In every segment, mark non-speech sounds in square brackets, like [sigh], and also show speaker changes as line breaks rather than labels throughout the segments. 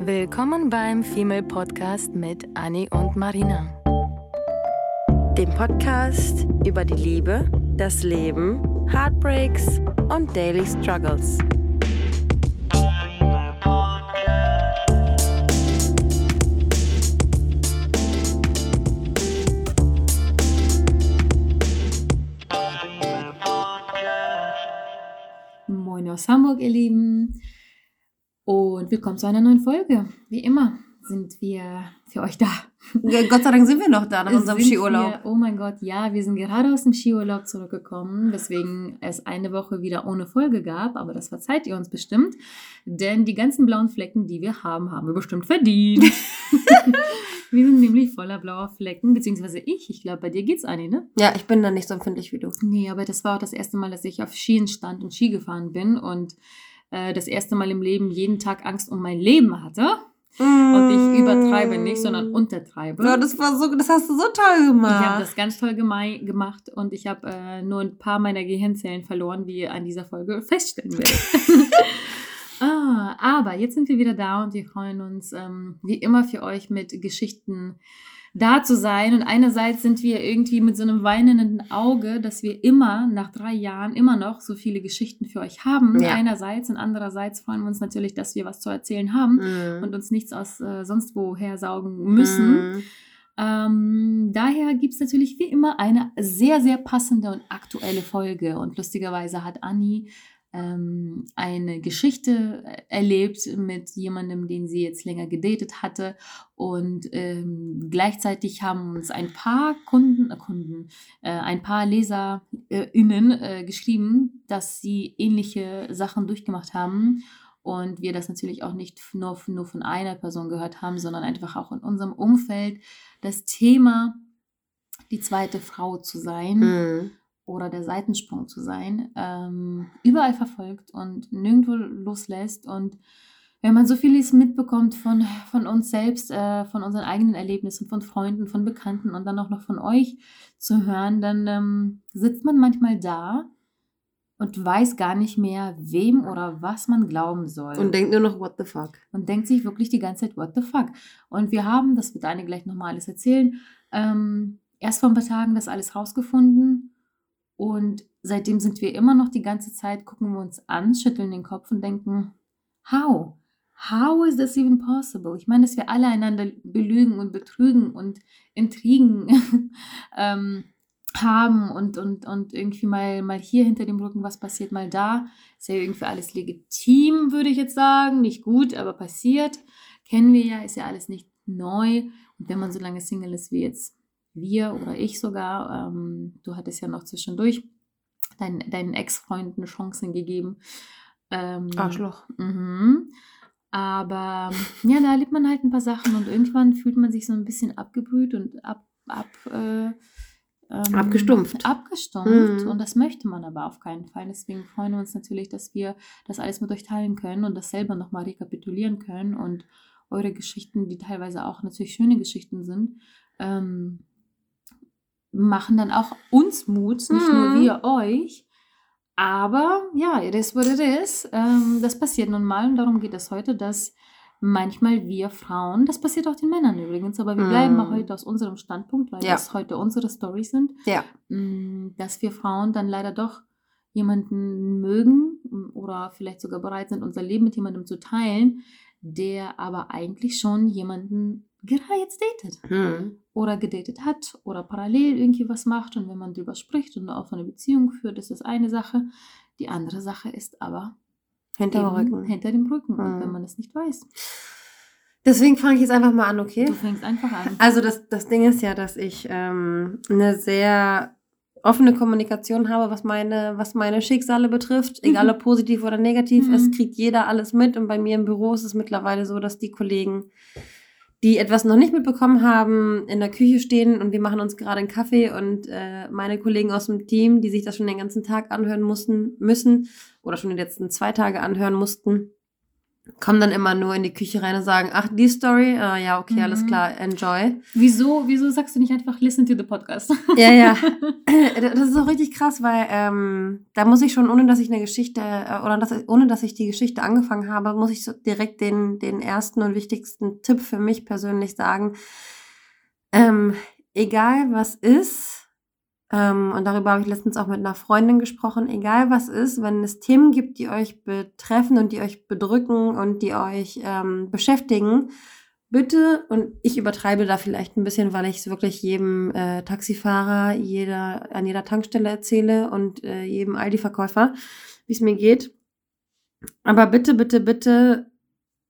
Willkommen beim Female Podcast mit Annie und Marina.
Dem Podcast über die Liebe, das Leben, Heartbreaks und Daily Struggles.
Moin aus Hamburg, ihr Lieben. Und willkommen zu einer neuen Folge. Wie immer sind wir für euch da.
Gott sei Dank sind wir noch da nach unserem
Sind
Skiurlaub.
Wir, oh mein Gott, ja, wir sind gerade aus dem Skiurlaub zurückgekommen, weswegen es eine Woche wieder ohne Folge gab, aber das verzeiht ihr uns bestimmt, denn die ganzen blauen Flecken, die wir haben, haben wir bestimmt verdient. [laughs] wir sind nämlich voller blauer Flecken, beziehungsweise ich. Ich glaube, bei dir geht's, Anni, ne?
Ja, ich bin da nicht so empfindlich wie du.
Nee, aber das war auch das erste Mal, dass ich auf Skien stand und Ski gefahren bin und äh, das erste Mal im Leben jeden Tag Angst um mein Leben hatte. Und ich übertreibe nicht, sondern untertreibe.
Ja, das war so, das hast du so toll gemacht.
Ich habe das ganz toll gemacht und ich habe äh, nur ein paar meiner Gehirnzellen verloren, wie ihr an dieser Folge feststellen werdet. [laughs] [laughs] ah, aber jetzt sind wir wieder da und wir freuen uns ähm, wie immer für euch mit Geschichten da zu sein. Und einerseits sind wir irgendwie mit so einem weinenden Auge, dass wir immer nach drei Jahren immer noch so viele Geschichten für euch haben.
Ja.
Einerseits und andererseits freuen wir uns natürlich, dass wir was zu erzählen haben
Mhm.
und uns nichts aus äh, sonst woher saugen müssen.
Mhm.
Ähm, daher gibt es natürlich wie immer eine sehr, sehr passende und aktuelle Folge. Und lustigerweise hat Anni ähm, eine Geschichte äh, erlebt mit jemandem, den sie jetzt länger gedatet hatte. Und ähm, gleichzeitig haben uns ein paar Kunden, äh, Kunden äh, ein paar LeserInnen äh, geschrieben, dass sie ähnliche Sachen durchgemacht haben. Und wir das natürlich auch nicht nur, nur von einer Person gehört haben, sondern einfach auch in unserem Umfeld das Thema, die zweite Frau zu sein
Mhm.
Oder der Seitensprung zu sein, ähm, überall verfolgt und nirgendwo loslässt. Und wenn man so vieles mitbekommt von, von uns selbst, äh, von unseren eigenen Erlebnissen, von Freunden, von Bekannten und dann auch noch von euch zu hören, dann ähm, sitzt man manchmal da und weiß gar nicht mehr, wem oder was man glauben soll
Und denkt nur noch, what the fuck.
und denkt sich wirklich die ganze Zeit, what the fuck. Und wir haben, das wird Anne gleich nochmal alles erzählen, ähm, erst vor ein paar Tagen das alles rausgefunden und seitdem sind wir immer noch die ganze Zeit, gucken wir uns an, schütteln den Kopf und denken, how? How is this even possible? Ich meine, dass wir alle einander belügen und betrügen und Intrigen [laughs] ähm, haben und, und, und irgendwie mal, mal hier hinter dem Rücken was passiert, mal da. Ist ja irgendwie alles legitim, würde ich jetzt sagen. Nicht gut, aber passiert. Kennen wir ja, ist ja alles nicht neu. Und wenn man so lange Single ist wie jetzt wir oder ich sogar, ähm, du hattest ja noch zwischendurch dein, deinen Ex-Freunden Chancen gegeben. Ähm,
Arschloch.
Mhm. Aber ja, da erlebt man halt ein paar Sachen und irgendwann fühlt man sich so ein bisschen abgebrüht und ab, ab, äh, ähm,
Abgestumpft.
Abgestumpft.
Mhm.
Und das möchte man aber auf keinen Fall. Deswegen freuen wir uns natürlich, dass wir das alles mit euch teilen können und das selber nochmal rekapitulieren können und eure Geschichten, die teilweise auch natürlich schöne Geschichten sind, ähm, machen dann auch uns Mut, nicht nur
Mhm.
wir euch. Aber ja, it is what it is. Ähm, das passiert nun mal und darum geht es heute, dass manchmal wir Frauen, das passiert auch den Männern übrigens, aber wir
Mhm.
bleiben auch heute aus unserem Standpunkt, weil
Ja.
das heute unsere Storys sind,
Ja.
mh, dass wir Frauen dann leider doch jemanden mögen mh, oder vielleicht sogar bereit sind, unser Leben mit jemandem zu teilen, der aber eigentlich schon jemanden gerade jetzt datet
Mhm.
oder gedatet hat oder parallel irgendwie was macht und wenn man drüber spricht und eine offene Beziehung führt, ist das eine Sache. Die andere Sache ist aber
Hinter dem Rücken.
hinter dem Rücken und
Mhm.
wenn man es nicht weiß.
Deswegen fange ich jetzt einfach mal an, okay?
Du fängst einfach an.
Also das, das Ding ist ja, dass ich ähm, eine sehr offene Kommunikation habe, was meine, was meine Schicksale betrifft. Egal
Mhm.
ob positiv oder negativ,
Mhm.
es kriegt jeder alles mit. Und bei mir im Büro ist es mittlerweile so, dass die Kollegen, die etwas noch nicht mitbekommen haben, in der Küche stehen und wir machen uns gerade einen Kaffee und äh, meine Kollegen aus dem Team, die sich das schon den ganzen Tag anhören mussten, müssen oder schon die letzten zwei Tage anhören mussten, kommen dann immer nur in die Küche rein und sagen, ach, die Story, ah, ja, okay, alles
Mhm.
klar, enjoy.
Wieso, wieso sagst du nicht einfach listen to the podcast?
Ja, ja. [laughs] Das ist auch richtig krass, weil ähm, da muss ich schon, ohne dass ich eine Geschichte, äh, oder dass, ohne dass ich die Geschichte angefangen habe, muss ich so direkt den, den ersten und wichtigsten Tipp für mich persönlich sagen. Ähm, egal was ist, ähm, und darüber habe ich letztens auch mit einer Freundin gesprochen, egal was ist, wenn es Themen gibt, die euch betreffen und die euch bedrücken und die euch ähm, beschäftigen, bitte, und ich übertreibe da vielleicht ein bisschen, weil ich es wirklich jedem äh, Taxifahrer, jeder, an jeder Tankstelle erzähle und äh, jedem Aldi-Verkäufer, wie es mir geht. Aber bitte, bitte, bitte,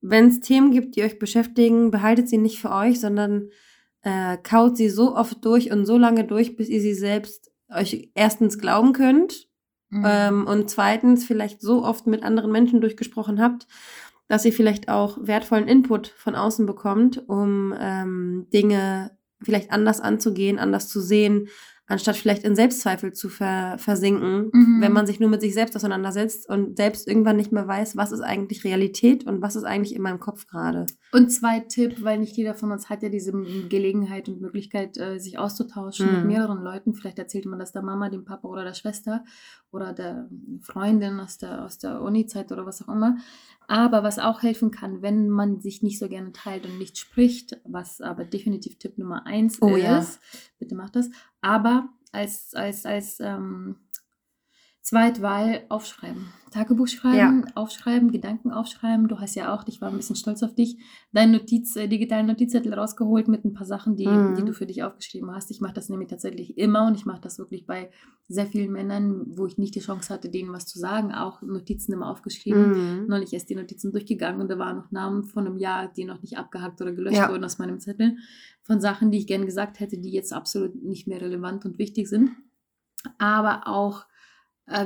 wenn es Themen gibt, die euch beschäftigen, behaltet sie nicht für euch, sondern äh, kaut sie so oft durch und so lange durch, bis ihr sie selbst euch erstens glauben könnt
Mhm.
ähm, und zweitens vielleicht so oft mit anderen Menschen durchgesprochen habt, dass ihr vielleicht auch wertvollen Input von außen bekommt, um ähm, Dinge vielleicht anders anzugehen, anders zu sehen, anstatt vielleicht in Selbstzweifel zu ver versinken,
Mhm.
wenn man sich nur mit sich selbst auseinandersetzt und selbst irgendwann nicht mehr weiß, was ist eigentlich Realität und was ist eigentlich in meinem Kopf gerade.
Und zwei Tipp, weil nicht jeder von uns hat ja diese Gelegenheit und Möglichkeit, äh, sich auszutauschen mit
Mhm.
mehreren Leuten. Vielleicht erzählt man das der Mama, dem Papa oder der Schwester oder der Freundin aus der, aus der Uni-Zeit oder was auch immer. Aber was auch helfen kann, wenn man sich nicht so gerne teilt und nicht spricht, was aber definitiv Tipp Nummer eins
Oh
ist,
ja.
bitte macht das, aber als, als, als ähm, Zweitwahl aufschreiben. Tagebuch schreiben, aufschreiben, Gedanken aufschreiben. Du hast ja auch, ich war ein bisschen stolz auf dich, deinen Notiz, äh, digitalen Notizzettel rausgeholt mit ein paar Sachen, die,
Mhm.
die du für dich aufgeschrieben hast. Ich mache das nämlich tatsächlich immer und ich mache das wirklich bei sehr vielen Männern, wo ich nicht die Chance hatte, denen was zu sagen, auch Notizen immer aufgeschrieben.
Mhm.
Neulich erst die Notizen durchgegangen und da waren noch Namen von einem Jahr, die noch nicht abgehackt oder gelöscht
Ja.
wurden aus meinem Zettel, von Sachen, die ich gerne gesagt hätte, die jetzt absolut nicht mehr relevant und wichtig sind. Aber auch,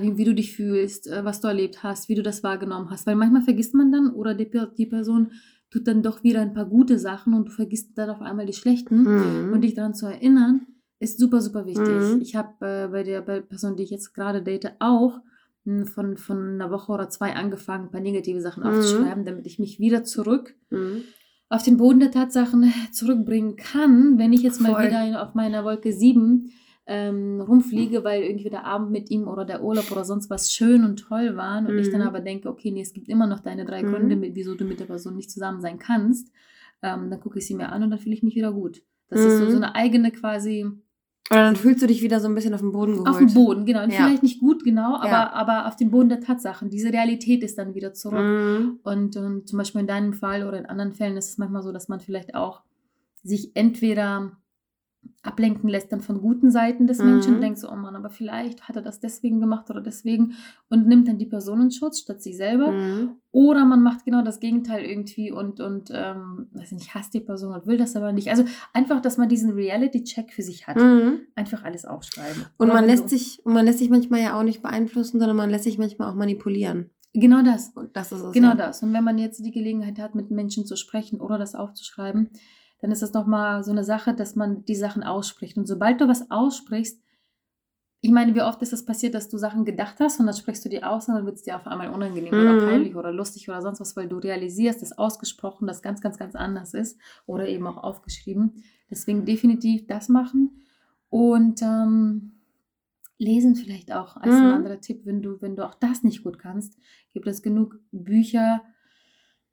wie, wie du dich fühlst, äh, was du erlebt hast, wie du das wahrgenommen hast. Weil manchmal vergisst man dann oder die, die Person tut dann doch wieder ein paar gute Sachen und du vergisst dann auf einmal die schlechten.
Mhm.
Und dich daran zu erinnern, ist super, super wichtig.
Mhm.
Ich habe äh, bei der bei Person, die ich jetzt gerade date, auch mh, von, von einer Woche oder zwei angefangen, ein paar negative Sachen
Mhm.
aufzuschreiben, damit ich mich wieder zurück
Mhm.
auf den Boden der Tatsachen zurückbringen kann, wenn ich jetzt mal
Voll.
wieder in, auf meiner Wolke 7 ähm, rumfliege, weil irgendwie der Abend mit ihm oder der Urlaub oder sonst was schön und toll waren und ich dann
Mhm.
aber denke, okay, nee, es gibt immer noch deine drei
Mhm.
Gründe, mit, wieso du mit der Person nicht zusammen sein kannst, ähm, dann gucke ich sie mir an und dann fühle ich mich wieder gut. Das ist so,
Mhm.
so eine eigene quasi
Oder dann fühlst du dich wieder so ein bisschen auf den Boden geholt.
auf dem Boden, genau. Und
Ja.
Vielleicht nicht gut, genau, aber,
Ja.
aber auf dem Boden der Tatsachen. Diese Realität ist dann wieder zurück.
Mhm.
Und, und zum Beispiel in deinem Fall oder in anderen Fällen ist es manchmal so, dass man vielleicht auch sich entweder ablenken lässt dann von guten Seiten des Menschen
Mhm.
und denkt so, oh Mann, aber vielleicht hat er das deswegen gemacht oder deswegen und nimmt dann die Person in Schutz statt sich selber.
Mhm.
Oder man macht genau das Gegenteil irgendwie und, und ähm, weiß nicht, hasst die Person und will das aber nicht. Also einfach, dass man diesen Reality-Check für sich hat.
Mhm.
Einfach alles aufschreiben.
Und
Oder
man lässt sich, und man lässt sich manchmal ja auch nicht beeinflussen, sondern man lässt sich manchmal auch manipulieren.
Genau das.
Und das ist es.
Genau
ja.
das. Und wenn man jetzt die Gelegenheit hat, mit Menschen zu sprechen oder das aufzuschreiben, dann ist das nochmal so eine Sache, dass man die Sachen ausspricht. Und sobald du was aussprichst, ich meine, wie oft ist es passiert, dass du Sachen gedacht hast und dann sprichst du die aus und dann wird es dir auf einmal unangenehm oder
Mhm.
peinlich oder lustig oder sonst was, weil du realisierst, dass ausgesprochen das ganz, ganz, ganz anders ist oder eben auch aufgeschrieben. Deswegen definitiv das machen und ähm, lesen vielleicht auch als ein
Mhm.
anderer Tipp, wenn du, wenn du auch das nicht gut kannst, gibt es genug Bücher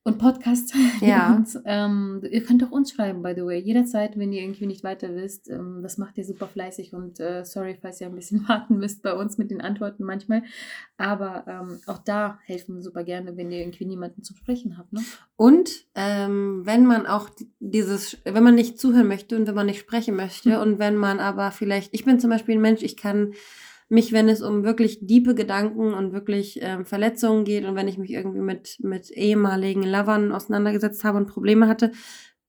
und Podcasts. [laughs]
Ja.
Und, ähm, ihr könnt auch uns schreiben, by the way. Jederzeit, wenn ihr irgendwie nicht weiter wisst. Ähm, das macht ihr super fleißig und äh, sorry, falls ihr ein bisschen [laughs] warten müsst bei uns mit den Antworten manchmal. Aber ähm, auch da helfen wir super gerne, wenn ihr irgendwie niemanden zum Sprechen habt. Ne?
Und ähm, wenn man auch di- dieses, wenn man nicht zuhören möchte und wenn man nicht sprechen möchte
Mhm.
und wenn man aber vielleicht, ich bin zum Beispiel ein Mensch, ich kann mich, wenn es um wirklich diepe Gedanken und wirklich ähm, Verletzungen geht und wenn ich mich irgendwie mit, mit ehemaligen Lovern auseinandergesetzt habe und Probleme hatte,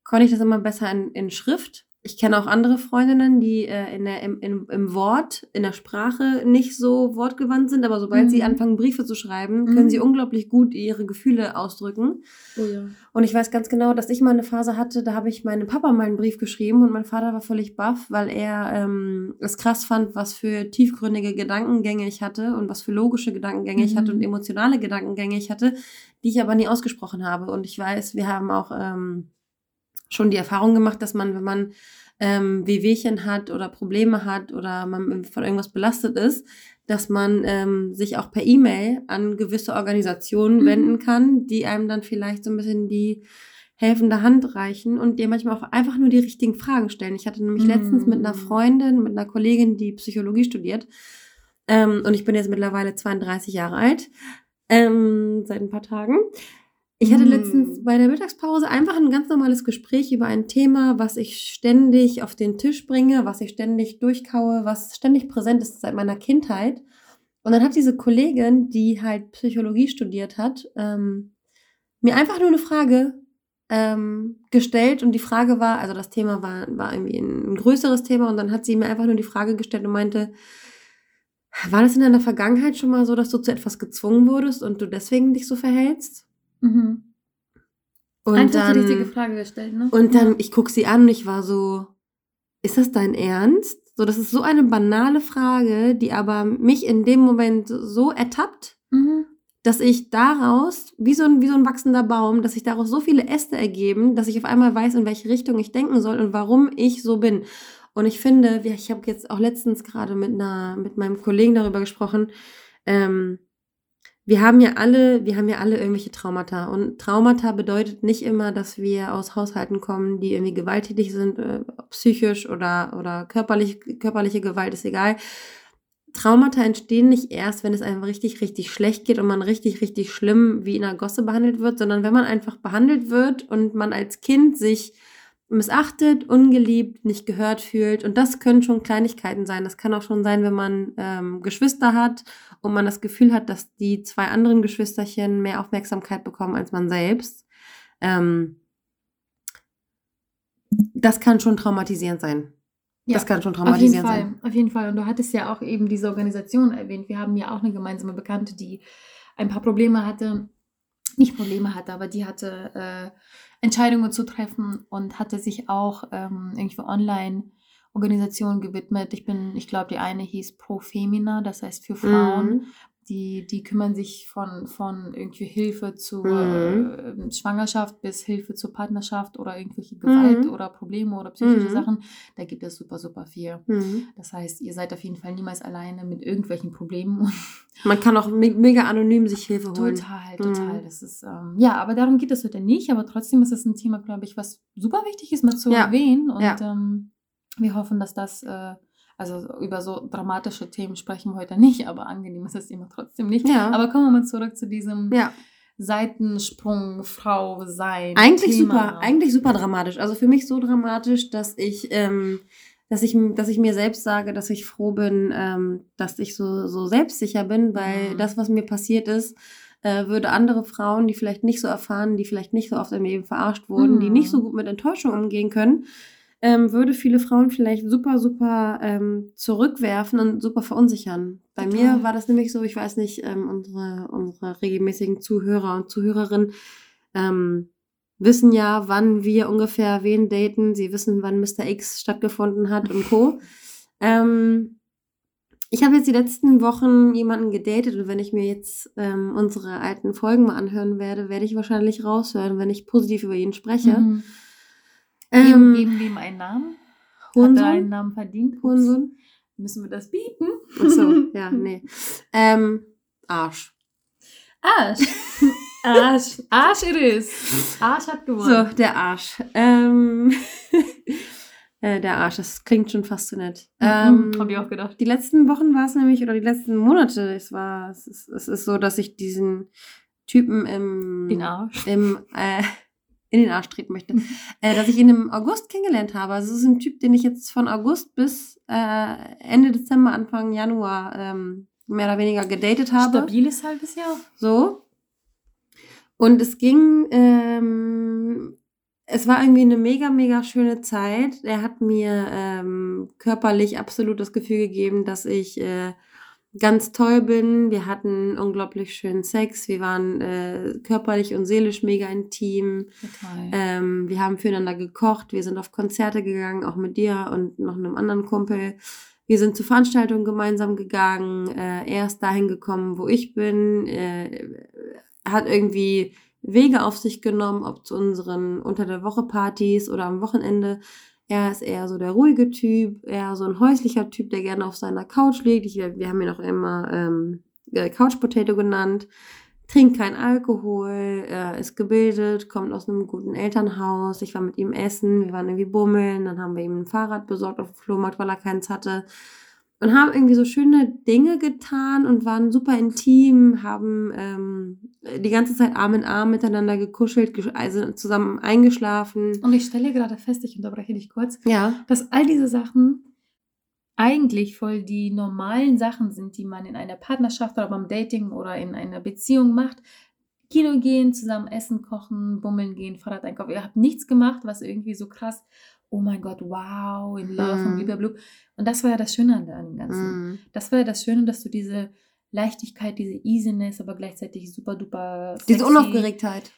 konnte ich das immer besser in, in Schrift. Ich kenne auch andere Freundinnen, die äh, in der, im, im, im Wort, in der Sprache nicht so wortgewandt sind, aber sobald
Mhm.
sie anfangen, Briefe zu schreiben, können
Mhm.
sie unglaublich gut ihre Gefühle ausdrücken.
Oh ja.
Und ich weiß ganz genau, dass ich mal eine Phase hatte, da habe ich meinem Papa mal einen Brief geschrieben und mein Vater war völlig baff, weil er ähm, es krass fand, was für tiefgründige Gedankengänge ich hatte und was für logische Gedankengänge ich hatte
Mhm.
und emotionale Gedankengänge ich hatte, die ich aber nie ausgesprochen habe. Und ich weiß, wir haben auch ähm, schon die Erfahrung gemacht, dass man, wenn man ähm, Wehwehchen hat oder Probleme hat oder man von irgendwas belastet ist, dass man ähm, sich auch per E-Mail an gewisse Organisationen
Mhm.
wenden kann, die einem dann vielleicht so ein bisschen die helfende Hand reichen und dir manchmal auch einfach nur die richtigen Fragen stellen. Ich hatte nämlich letztens mit einer
Mhm.
Freundin, mit einer Kollegin, die Psychologie studiert, ähm, und ich bin jetzt mittlerweile 32 Jahre alt, ähm, seit ein paar Tagen. Ich hatte
Mm.
letztens bei der Mittagspause einfach ein ganz normales Gespräch über ein Thema, was ich ständig auf den Tisch bringe, was ich ständig durchkaue, was ständig präsent ist seit meiner Kindheit. Und dann hat diese Kollegin, die halt Psychologie studiert hat, ähm, mir einfach nur eine Frage ähm, gestellt und die Frage war, also das Thema war, war irgendwie ein, ein größeres Thema und dann hat sie mir einfach nur die Frage gestellt und meinte, war das in deiner Vergangenheit schon mal so, dass du zu etwas gezwungen wurdest und du deswegen dich so verhältst?
Mhm.
Und
Einfach
dann,
die richtige Frage gestellt, ne?
Und dann,
Ja.
ich gucke sie an und ich war so, ist das dein Ernst? So, das ist so eine banale Frage, die aber mich in dem Moment so ertappt,
Mhm.
dass ich daraus, wie so, ein, wie so ein wachsender Baum, dass sich daraus so viele Äste ergeben, dass ich auf einmal weiß, in welche Richtung ich denken soll und warum ich so bin. Und ich finde, ich habe jetzt auch letztens gerade mit einer, mit meinem Kollegen darüber gesprochen, ähm, wir haben ja alle, wir haben ja alle irgendwelche Traumata. Und Traumata bedeutet nicht immer, dass wir aus Haushalten kommen, die irgendwie gewalttätig sind, äh, psychisch oder, oder körperlich, körperliche Gewalt ist egal. Traumata entstehen nicht erst, wenn es einem richtig, richtig schlecht geht und man richtig, richtig schlimm wie in einer Gosse behandelt wird, sondern wenn man einfach behandelt wird und man als Kind sich missachtet, ungeliebt, nicht gehört fühlt. Und das können schon Kleinigkeiten sein. Das kann auch schon sein, wenn man ähm, Geschwister hat und man das Gefühl hat, dass die zwei anderen Geschwisterchen mehr Aufmerksamkeit bekommen als man selbst. Ähm, das kann schon traumatisierend sein. Das kann schon
Auf jeden
traumatisierend
Fall,
sein.
auf jeden Fall. Und du hattest ja auch eben diese Organisation erwähnt. Wir haben ja auch eine gemeinsame Bekannte, die ein paar Probleme hatte, nicht Probleme hatte, aber die hatte äh, Entscheidungen zu treffen und hatte sich auch ähm, irgendwie online Organisationen gewidmet. Ich bin, ich glaube, die eine hieß Pro Femina, das heißt für Frauen.
Mhm.
Die, die kümmern sich von, von irgendwie Hilfe zur
Mhm.
äh, Schwangerschaft bis Hilfe zur Partnerschaft oder irgendwelche Gewalt
Mhm.
oder Probleme oder psychische
Mhm.
Sachen. Da gibt es super, super viel.
Mhm.
Das heißt, ihr seid auf jeden Fall niemals alleine mit irgendwelchen Problemen. [laughs]
Man kann auch me mega anonym sich Hilfe holen.
total, total.
Mhm.
Das ist, ähm, ja, aber darum geht es heute nicht. Aber trotzdem ist es ein Thema, glaube ich, was super wichtig ist, mal zu
Ja.
erwähnen. Und
Ja.
ähm, wir hoffen, dass das, äh, also über so dramatische Themen sprechen wir heute nicht, aber angenehm ist das Thema trotzdem nicht.
Ja.
Aber kommen wir mal zurück zu diesem
Ja,
Seitensprung, Frau sein.
eigentlich
Thema.
super, eigentlich super dramatisch. Also für mich so dramatisch, dass ich, ähm, dass ich, dass ich mir selbst sage, dass ich froh bin, ähm, dass ich so, so selbstsicher bin, weil
Mhm.
das, was mir passiert ist, äh, würde andere Frauen, die vielleicht nicht so erfahren, die vielleicht nicht so oft im Leben verarscht wurden, die
Mhm.
nicht so gut mit Enttäuschung umgehen können, ähm, würde viele Frauen vielleicht super, super ähm, zurückwerfen und super verunsichern. Bei
Total.
mir war das nämlich so, ich weiß nicht, ähm, unsere, unsere regelmäßigen Zuhörer und Zuhörerinnen ähm, wissen ja, wann wir ungefähr wen daten. Sie wissen, wann Mr. X stattgefunden hat und Co. [laughs] ähm, ich habe jetzt die letzten Wochen jemanden gedatet und wenn ich mir jetzt ähm, unsere alten Folgen mal anhören werde, werde ich wahrscheinlich raushören, wenn ich positiv über ihn spreche.
Mhm.
Ähm,
Geben, ihm einen Namen? Hat er einen Namen verdient? Ups.
Hurensohn?
Müssen wir das bieten?
Achso, [laughs] ja, nee. Ähm, Arsch.
Arsch. [laughs] Arsch. Arsch it is. Arsch hat gewonnen.
So, der Arsch. Ähm, [laughs] äh, der Arsch, das klingt schon fast so nett. Ähm,
Mhm, hab ich auch gedacht.
Die letzten Wochen war es nämlich, oder die letzten Monate, es war, es ist, es ist so, dass ich diesen Typen im,
Den Arsch.
im, äh, in den Arsch treten möchte, äh, dass ich ihn im August kennengelernt habe. Also es ist ein Typ, den ich jetzt von August bis äh, Ende Dezember, Anfang Januar ähm, mehr oder weniger gedatet habe.
Stabiles halbes Jahr.
So. Und es ging, ähm, es war irgendwie eine mega, mega schöne Zeit. Er hat mir ähm, körperlich absolut das Gefühl gegeben, dass ich äh, ganz toll bin. Wir hatten unglaublich schönen Sex. Wir waren äh, körperlich und seelisch mega intim.
Total.
Ähm, wir haben füreinander gekocht. Wir sind auf Konzerte gegangen, auch mit dir und noch einem anderen Kumpel. Wir sind zu Veranstaltungen gemeinsam gegangen. Äh, er ist dahin gekommen, wo ich bin. Äh, hat irgendwie Wege auf sich genommen, ob zu unseren unter der Woche Partys oder am Wochenende. Er ist eher so der ruhige Typ, eher so ein häuslicher Typ, der gerne auf seiner Couch liegt. Ich, wir haben ihn auch immer ähm, äh, Couch Potato genannt. Trinkt kein Alkohol, er ist gebildet, kommt aus einem guten Elternhaus. Ich war mit ihm essen, wir waren irgendwie bummeln, dann haben wir ihm ein Fahrrad besorgt auf dem Flohmarkt, weil er keins hatte und haben irgendwie so schöne Dinge getan und waren super intim, haben ähm, die ganze Zeit Arm in Arm miteinander gekuschelt, also zusammen eingeschlafen.
Und ich stelle gerade fest, ich unterbreche dich kurz,
Ja.
dass all diese Sachen eigentlich voll die normalen Sachen sind, die man in einer Partnerschaft oder beim Dating oder in einer Beziehung macht. Kino gehen, zusammen essen, kochen, bummeln gehen, Fahrrad einkaufen. Ihr habt nichts gemacht, was irgendwie so krass, oh mein Gott, wow, in love
Mhm.
und blablabla. Und das war ja das Schöne an dem Ganzen.
Mhm.
Das war ja das Schöne, dass du diese Leichtigkeit, diese Easiness, aber gleichzeitig super duper
Diese
sexy,
Unaufgeregtheit.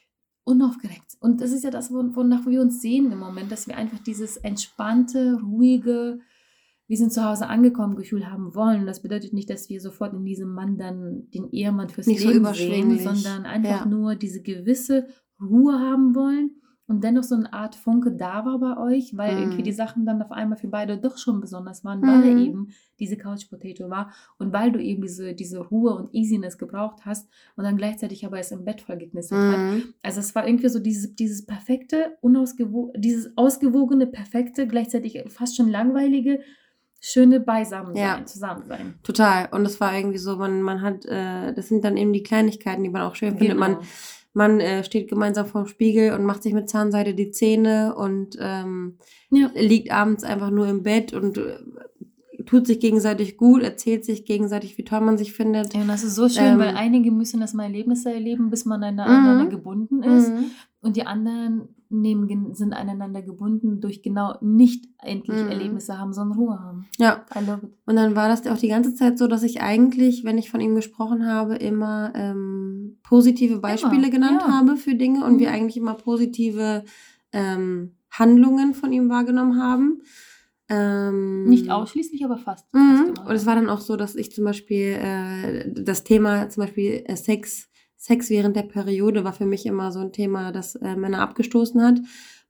unaufgeregt. Und das ist ja das, won- wonach wir uns sehen im Moment, dass wir einfach dieses entspannte, ruhige, wir sind zu Hause angekommen Gefühl haben wollen. Und das bedeutet nicht, dass wir sofort in diesem Mann dann den Ehemann fürs
Nicht so
Leben
überschwänglich.
sehen, sondern einfach
Ja.
nur diese gewisse Ruhe haben wollen. Und dennoch so eine Art Funke da war bei euch, weil
Mhm.
irgendwie die Sachen dann auf einmal für beide doch schon besonders waren, weil er
Mhm.
eben diese Couch Potato war und weil du eben diese, diese Ruhe und Easiness gebraucht hast und dann gleichzeitig aber es im Bett voll geknistert hat.
Mhm.
Also es war irgendwie so dieses, dieses perfekte, unausgewo dieses ausgewogene, perfekte, gleichzeitig fast schon langweilige, schöne Beisammensein,
Ja.
Zusammensein.
Total. Und es war irgendwie so, man, man hat, äh, das sind dann eben die Kleinigkeiten, die man auch schön findet. Man,
Genau.
Man äh, steht gemeinsam vorm Spiegel und macht sich mit Zahnseide die Zähne und ähm,
Ja.
liegt abends einfach nur im Bett und äh, tut sich gegenseitig gut, erzählt sich gegenseitig, wie toll man sich findet.
Ja, und das ist so schön,
Ähm,
weil einige müssen das mal Erlebnisse erleben, bis man
Mhm.
aneinander gebunden ist.
Mhm.
Und die anderen nehmen, sind aneinander gebunden durch genau nicht endlich
Mhm.
Erlebnisse haben, sondern Ruhe haben.
Ja,
I love it.
und dann war das auch die ganze Zeit so, dass ich eigentlich, wenn ich von ihm gesprochen habe, immer ähm, positive Beispiele genannt
ja.
habe für Dinge und
Mhm.
wir eigentlich immer positive ähm, Handlungen von ihm wahrgenommen haben. Ähm,
Nicht ausschließlich, aber fast. fast
Mhm.
immer,
Und es war dann auch so, dass ich zum Beispiel äh, das Thema, zum Beispiel äh, Sex, Sex während der Periode war für mich immer so ein Thema, das äh, Männer abgestoßen hat.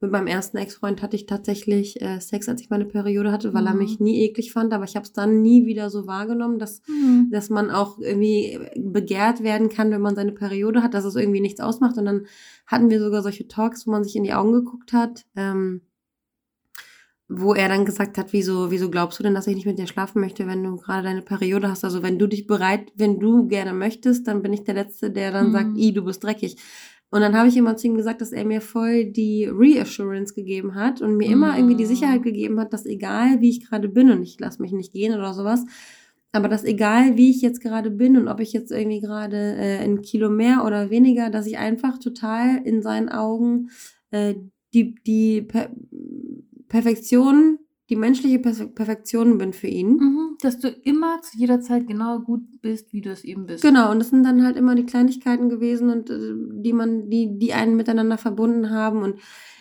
Mit meinem ersten Ex-Freund hatte ich tatsächlich äh, Sex, als ich meine Periode hatte, weil er
Mhm.
mich nie eklig fand, aber ich habe es dann nie wieder so wahrgenommen, dass,
Mhm.
dass man auch irgendwie begehrt werden kann, wenn man seine Periode hat, dass es irgendwie nichts ausmacht. Und dann hatten wir sogar solche Talks, wo man sich in die Augen geguckt hat. Ähm, wo er dann gesagt hat, wieso, wieso glaubst du denn, dass ich nicht mit dir schlafen möchte, wenn du gerade deine Periode hast? Also wenn du dich bereit, wenn du gerne möchtest, dann bin ich der Letzte, der dann
Mhm.
sagt, i, du bist dreckig. Und dann habe ich immer zu ihm gesagt, dass er mir voll die Reassurance gegeben hat und mir immer irgendwie die
Mhm.
Sicherheit gegeben hat, dass egal wie ich gerade bin und ich lasse mich nicht gehen oder sowas, aber dass egal wie ich jetzt gerade bin und ob ich jetzt irgendwie gerade äh, ein Kilo mehr oder weniger, dass ich einfach total in seinen Augen äh, die, die Perfektion, die menschliche Perfe- Perfektion bin für ihn.
Mhm. Dass du immer zu jeder Zeit genau gut bist, wie du es eben bist.
Genau, und das sind dann halt immer die Kleinigkeiten gewesen und äh, die man, die, die einen miteinander verbunden haben. Und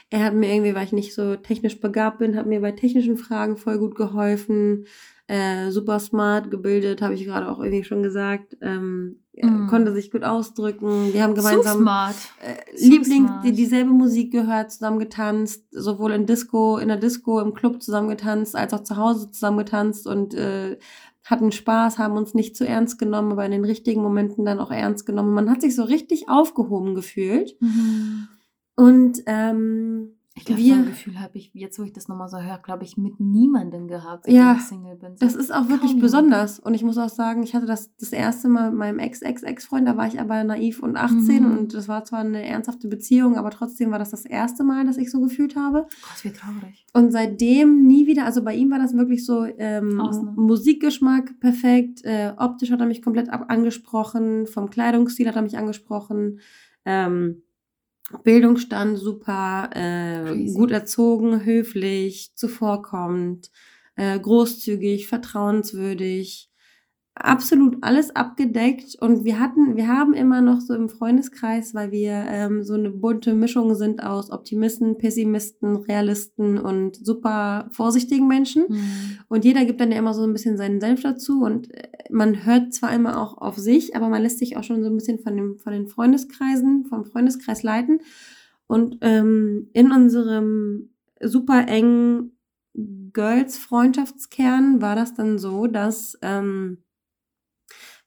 er hat mir irgendwie, weil ich nicht so technisch begabt bin, hat mir bei technischen Fragen voll gut geholfen. Äh, super smart, gebildet, habe ich gerade auch irgendwie schon gesagt. Ähm, er
Mm.
Konnte sich gut ausdrücken. Wir haben
So
gemeinsam
smart.
äh,
So
Lieblings,
smart.
die, dieselbe Musik gehört, zusammen getanzt, sowohl in Disco, in der Disco, im Club zusammen getanzt, als auch zu Hause zusammen getanzt und äh, hatten Spaß, haben uns nicht zu ernst genommen, aber in den richtigen Momenten dann auch ernst genommen. Man hat sich so richtig aufgehoben gefühlt.
Mhm.
Und ähm,
Ich glaube, so ein Gefühl habe ich, jetzt wo ich das nochmal so höre, glaube ich, mit niemandem gehabt,
Ja,
ich Single bin. So
das ist auch wirklich besonders. Und ich muss auch sagen, ich hatte das das erste Mal mit meinem Ex-Ex-Ex-Freund, da war ich aber naiv und 18
Mhm.
und das war zwar eine ernsthafte Beziehung, aber trotzdem war das das erste Mal, dass ich so gefühlt habe.
Gott, wie traurig.
Und seitdem nie wieder, also bei ihm war das wirklich so, ähm. Musikgeschmack perfekt, äh, optisch hat er mich komplett ab angesprochen, vom Kleidungsstil hat er mich angesprochen, ähm, Bildungsstand super, äh,
Crazy.
gut erzogen, höflich, zuvorkommend, äh, großzügig, vertrauenswürdig. Absolut alles abgedeckt und wir hatten, wir haben immer noch so im Freundeskreis, weil wir ähm, so eine bunte Mischung sind aus Optimisten, Pessimisten, Realisten und super vorsichtigen Menschen.
Mhm.
Und jeder gibt dann ja immer so ein bisschen seinen Senf dazu und äh, man hört zwar immer auch auf sich, aber man lässt sich auch schon so ein bisschen von, dem, von den Freundeskreisen, vom Freundeskreis leiten. Und ähm, in unserem super engen Girls-Freundschaftskern war das dann so, dass ähm,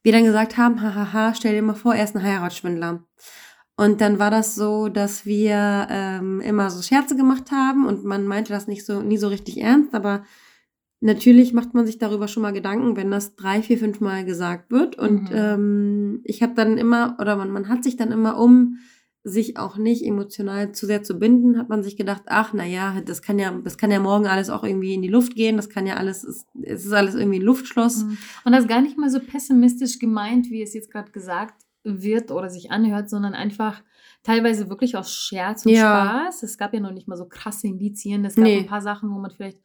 wir dann gesagt haben, hahaha, stell dir mal vor, er ist ein Heiratsschwindler. Und dann war das so, dass wir ähm, immer so Scherze gemacht haben und man meinte das nicht so, nie so richtig ernst, aber natürlich macht man sich darüber schon mal Gedanken, wenn das drei, vier, fünf Mal gesagt wird. Und
Mhm.
ähm, ich habe dann immer, oder man, man hat sich dann immer, um sich auch nicht emotional zu sehr zu binden, hat man sich gedacht, ach, naja, das kann ja, das kann ja morgen alles auch irgendwie in die Luft gehen, das kann ja alles, es ist alles irgendwie ein Luftschloss.
Mhm. Und das ist gar nicht mal so pessimistisch gemeint, wie es jetzt gerade gesagt wird oder sich anhört, sondern einfach teilweise wirklich aus Scherz und
Ja.
Spaß. Es gab ja noch nicht mal so krasse Indizien. Es gab
Nee.
ein paar Sachen, wo man vielleicht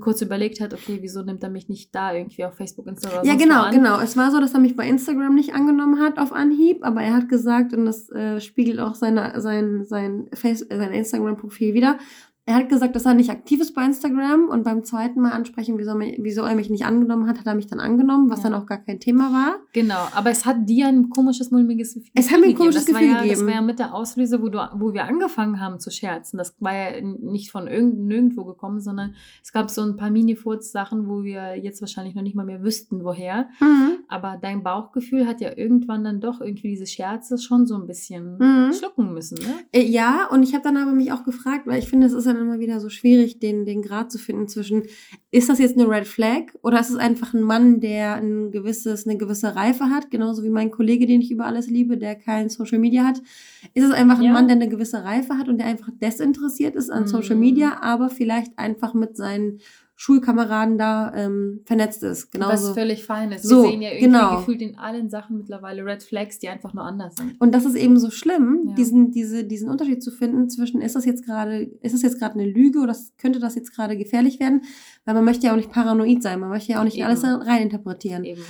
kurz überlegt hat, okay, wieso nimmt er mich nicht da irgendwie auf Facebook, Instagram
Ja, genau, genau. Es war so, dass er mich bei Instagram nicht angenommen hat auf Anhieb, aber er hat gesagt, und das äh, spiegelt auch seine, sein, sein, Face, sein Instagram-Profil wieder, er hat gesagt, dass er nicht aktiv ist bei Instagram und beim zweiten Mal ansprechen, wieso, wieso er mich nicht angenommen hat, hat er mich dann angenommen, was
Ja.
dann auch gar kein Thema war.
Genau, aber es hat dir ein komisches, mulmiges Gefühl
Es hat mir ein
gegeben.
komisches
das war
Gefühl
ja, Das
gegeben.
war ja mit der Auslöser, wo, du, wo wir angefangen haben zu scherzen. Das war ja nicht von irgend, nirgendwo gekommen, sondern es gab so ein paar Mini-Furz-Sachen, wo wir jetzt wahrscheinlich noch nicht mal mehr wüssten, woher.
Mhm.
Aber dein Bauchgefühl hat ja irgendwann dann doch irgendwie diese Scherze schon so ein bisschen
Mhm.
schlucken müssen, ne?
Äh, Ja, und ich habe dann aber mich auch gefragt, weil ich finde, es ist dann immer wieder so schwierig, den, den Grad zu finden zwischen, ist das jetzt eine Red Flag oder ist es einfach ein Mann, der ein gewisses, eine gewisse Reife hat, genauso wie mein Kollege, den ich über alles liebe, der kein Social Media hat. Ist es einfach ein
Ja.
Mann, der eine gewisse Reife hat und der einfach desinteressiert ist an
Mhm.
Social Media, aber vielleicht einfach mit seinen Schulkameraden da ähm, vernetzt ist.
Was
Genauso.
völlig fein ist.
So,
wir sehen ja irgendwie
genau.
gefühlt in allen Sachen mittlerweile Red Flags, die einfach nur anders sind.
Und das ist eben so schlimm,
Ja.
diesen, diese, diesen Unterschied zu finden zwischen, ist das jetzt gerade, ist das jetzt gerade eine Lüge oder könnte das jetzt gerade gefährlich werden? Weil man möchte ja auch nicht paranoid sein, man möchte ja auch nicht
Eben.
alles reininterpretieren.
Eben.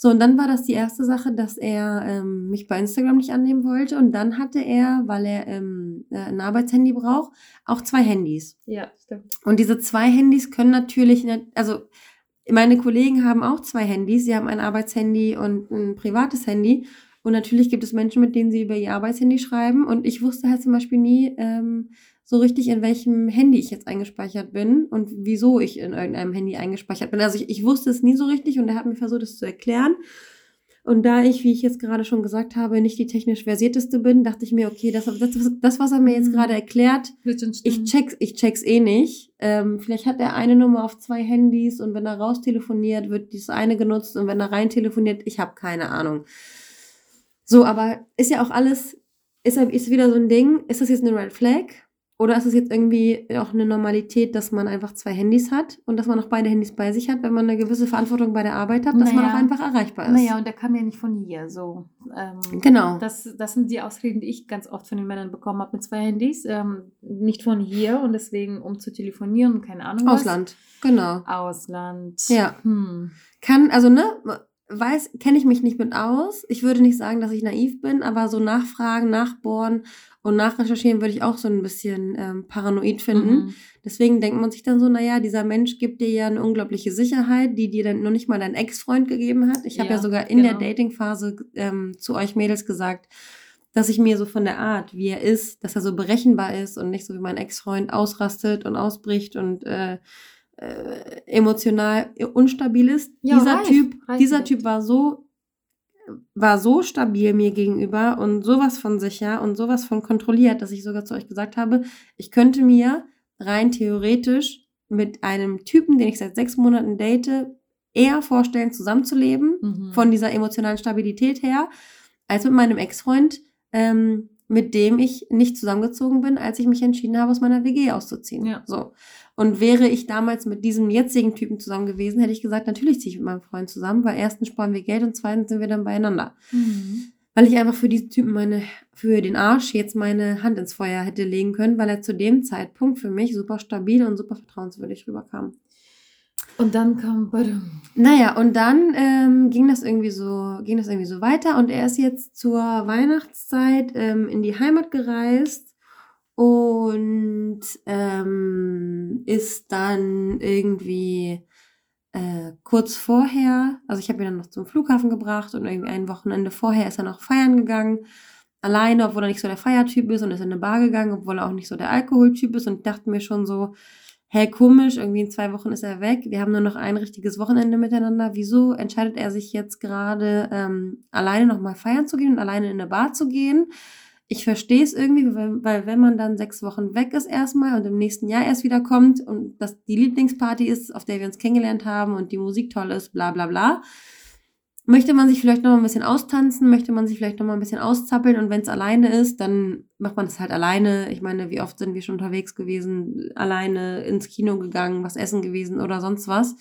So, und dann war das die erste Sache, dass er ähm, mich bei Instagram nicht annehmen wollte. Und dann hatte er, weil er ähm, äh, ein Arbeitshandy braucht, auch zwei Handys.
Ja, stimmt.
Und diese zwei Handys können natürlich, also meine Kollegen haben auch zwei Handys. Sie haben ein Arbeitshandy und ein privates Handy. Und natürlich gibt es Menschen, mit denen sie über ihr Arbeitshandy schreiben. Und ich wusste halt zum Beispiel nie ähm, so richtig, in welchem Handy ich jetzt eingespeichert bin und wieso ich in irgendeinem Handy eingespeichert bin. Also ich, ich wusste es nie so richtig und er hat mir versucht, es zu erklären. Und da ich, wie ich jetzt gerade schon gesagt habe, nicht die technisch versierteste bin, dachte ich mir, okay, das, das, das was er mir jetzt
Mhm.
gerade erklärt, ich check's, ich check's eh nicht. Ähm, vielleicht hat er eine Nummer auf zwei Handys und wenn er raus telefoniert, wird dieses eine genutzt und wenn er rein telefoniert, ich habe keine Ahnung. So, aber ist ja auch alles, ist, ist wieder so ein Ding, ist das jetzt eine Red Flag? Oder ist es jetzt irgendwie auch eine Normalität, dass man einfach zwei Handys hat und dass man auch beide Handys bei sich hat, wenn man eine gewisse Verantwortung bei der Arbeit hat, dass man
Naja.
auch einfach erreichbar ist?
Naja, und der kam ja nicht von hier. So. Ähm,
Genau.
Das, das sind die Ausreden, die ich ganz oft von den Männern bekommen habe mit zwei Handys. Ähm, nicht von hier und deswegen, um zu telefonieren keine Ahnung was.
Ausland. Genau.
Ausland.
Ja.
Hm.
kann, also ne, weiß, kenne ich mich nicht mit aus. Ich würde nicht sagen, dass ich naiv bin, aber so nachfragen, nachbohren und nachrecherchieren würde ich auch so ein bisschen ähm, paranoid finden.
Mhm.
Deswegen denkt man sich dann so, naja, dieser Mensch gibt dir ja eine unglaubliche Sicherheit, die dir dann noch nicht mal dein Ex-Freund gegeben hat. Ich habe
Ja,
ja sogar in der
genau.
Dating-Phase ähm, zu euch Mädels gesagt, dass ich mir so von der Art, wie er ist, dass er so berechenbar ist und nicht so wie mein Ex-Freund ausrastet und ausbricht und äh, äh, emotional unstabil ist.
Ja,
dieser
reif,
Typ,
reif
dieser. Typ war so war so stabil mir gegenüber und sowas von sicher und sowas von kontrolliert, dass ich sogar zu euch gesagt habe, ich könnte mir rein theoretisch mit einem Typen, den ich seit sechs Monaten date, eher vorstellen, zusammenzuleben,
Mhm.
von dieser emotionalen Stabilität her, als mit meinem Ex-Freund, ähm, mit dem ich nicht zusammengezogen bin, als ich mich entschieden habe, aus meiner WG auszuziehen.
Ja.
So. Und wäre ich damals mit diesem jetzigen Typen zusammen gewesen, hätte ich gesagt, natürlich ziehe ich mit meinem Freund zusammen, weil erstens sparen wir Geld und zweitens sind wir dann beieinander.
Mhm.
weil ich einfach für die Typen meine, für den Arsch jetzt meine Hand ins Feuer hätte legen können, weil er zu dem Zeitpunkt für mich super stabil und super vertrauenswürdig rüberkam.
Und dann kam.
Naja, und dann ähm, ging das irgendwie so, ging das irgendwie so weiter und er ist jetzt zur Weihnachtszeit ähm, in die Heimat gereist und ähm, ist dann irgendwie äh, kurz vorher, also ich habe ihn dann noch zum Flughafen gebracht und irgendwie ein Wochenende vorher ist er noch feiern gegangen. Alleine, obwohl er nicht so der Feiertyp ist und ist in eine Bar gegangen, obwohl er auch nicht so der Alkoholtyp ist und dachte mir schon so, hey, komisch, irgendwie in zwei Wochen ist er weg. Wir haben nur noch ein richtiges Wochenende miteinander. Wieso entscheidet er sich jetzt gerade ähm, alleine nochmal feiern zu gehen und alleine in eine Bar zu gehen? Ich verstehe es irgendwie, weil, weil, wenn man dann sechs Wochen weg ist erstmal und im nächsten Jahr erst wieder kommt und das die Lieblingsparty ist, auf der wir uns kennengelernt haben und die Musik toll ist, bla bla bla, möchte man sich vielleicht noch mal ein bisschen austanzen, möchte man sich vielleicht noch mal ein bisschen auszappeln und wenn es alleine ist, dann macht man es halt alleine. Ich meine, wie oft sind wir schon unterwegs gewesen, alleine ins Kino gegangen, was essen gewesen oder sonst was.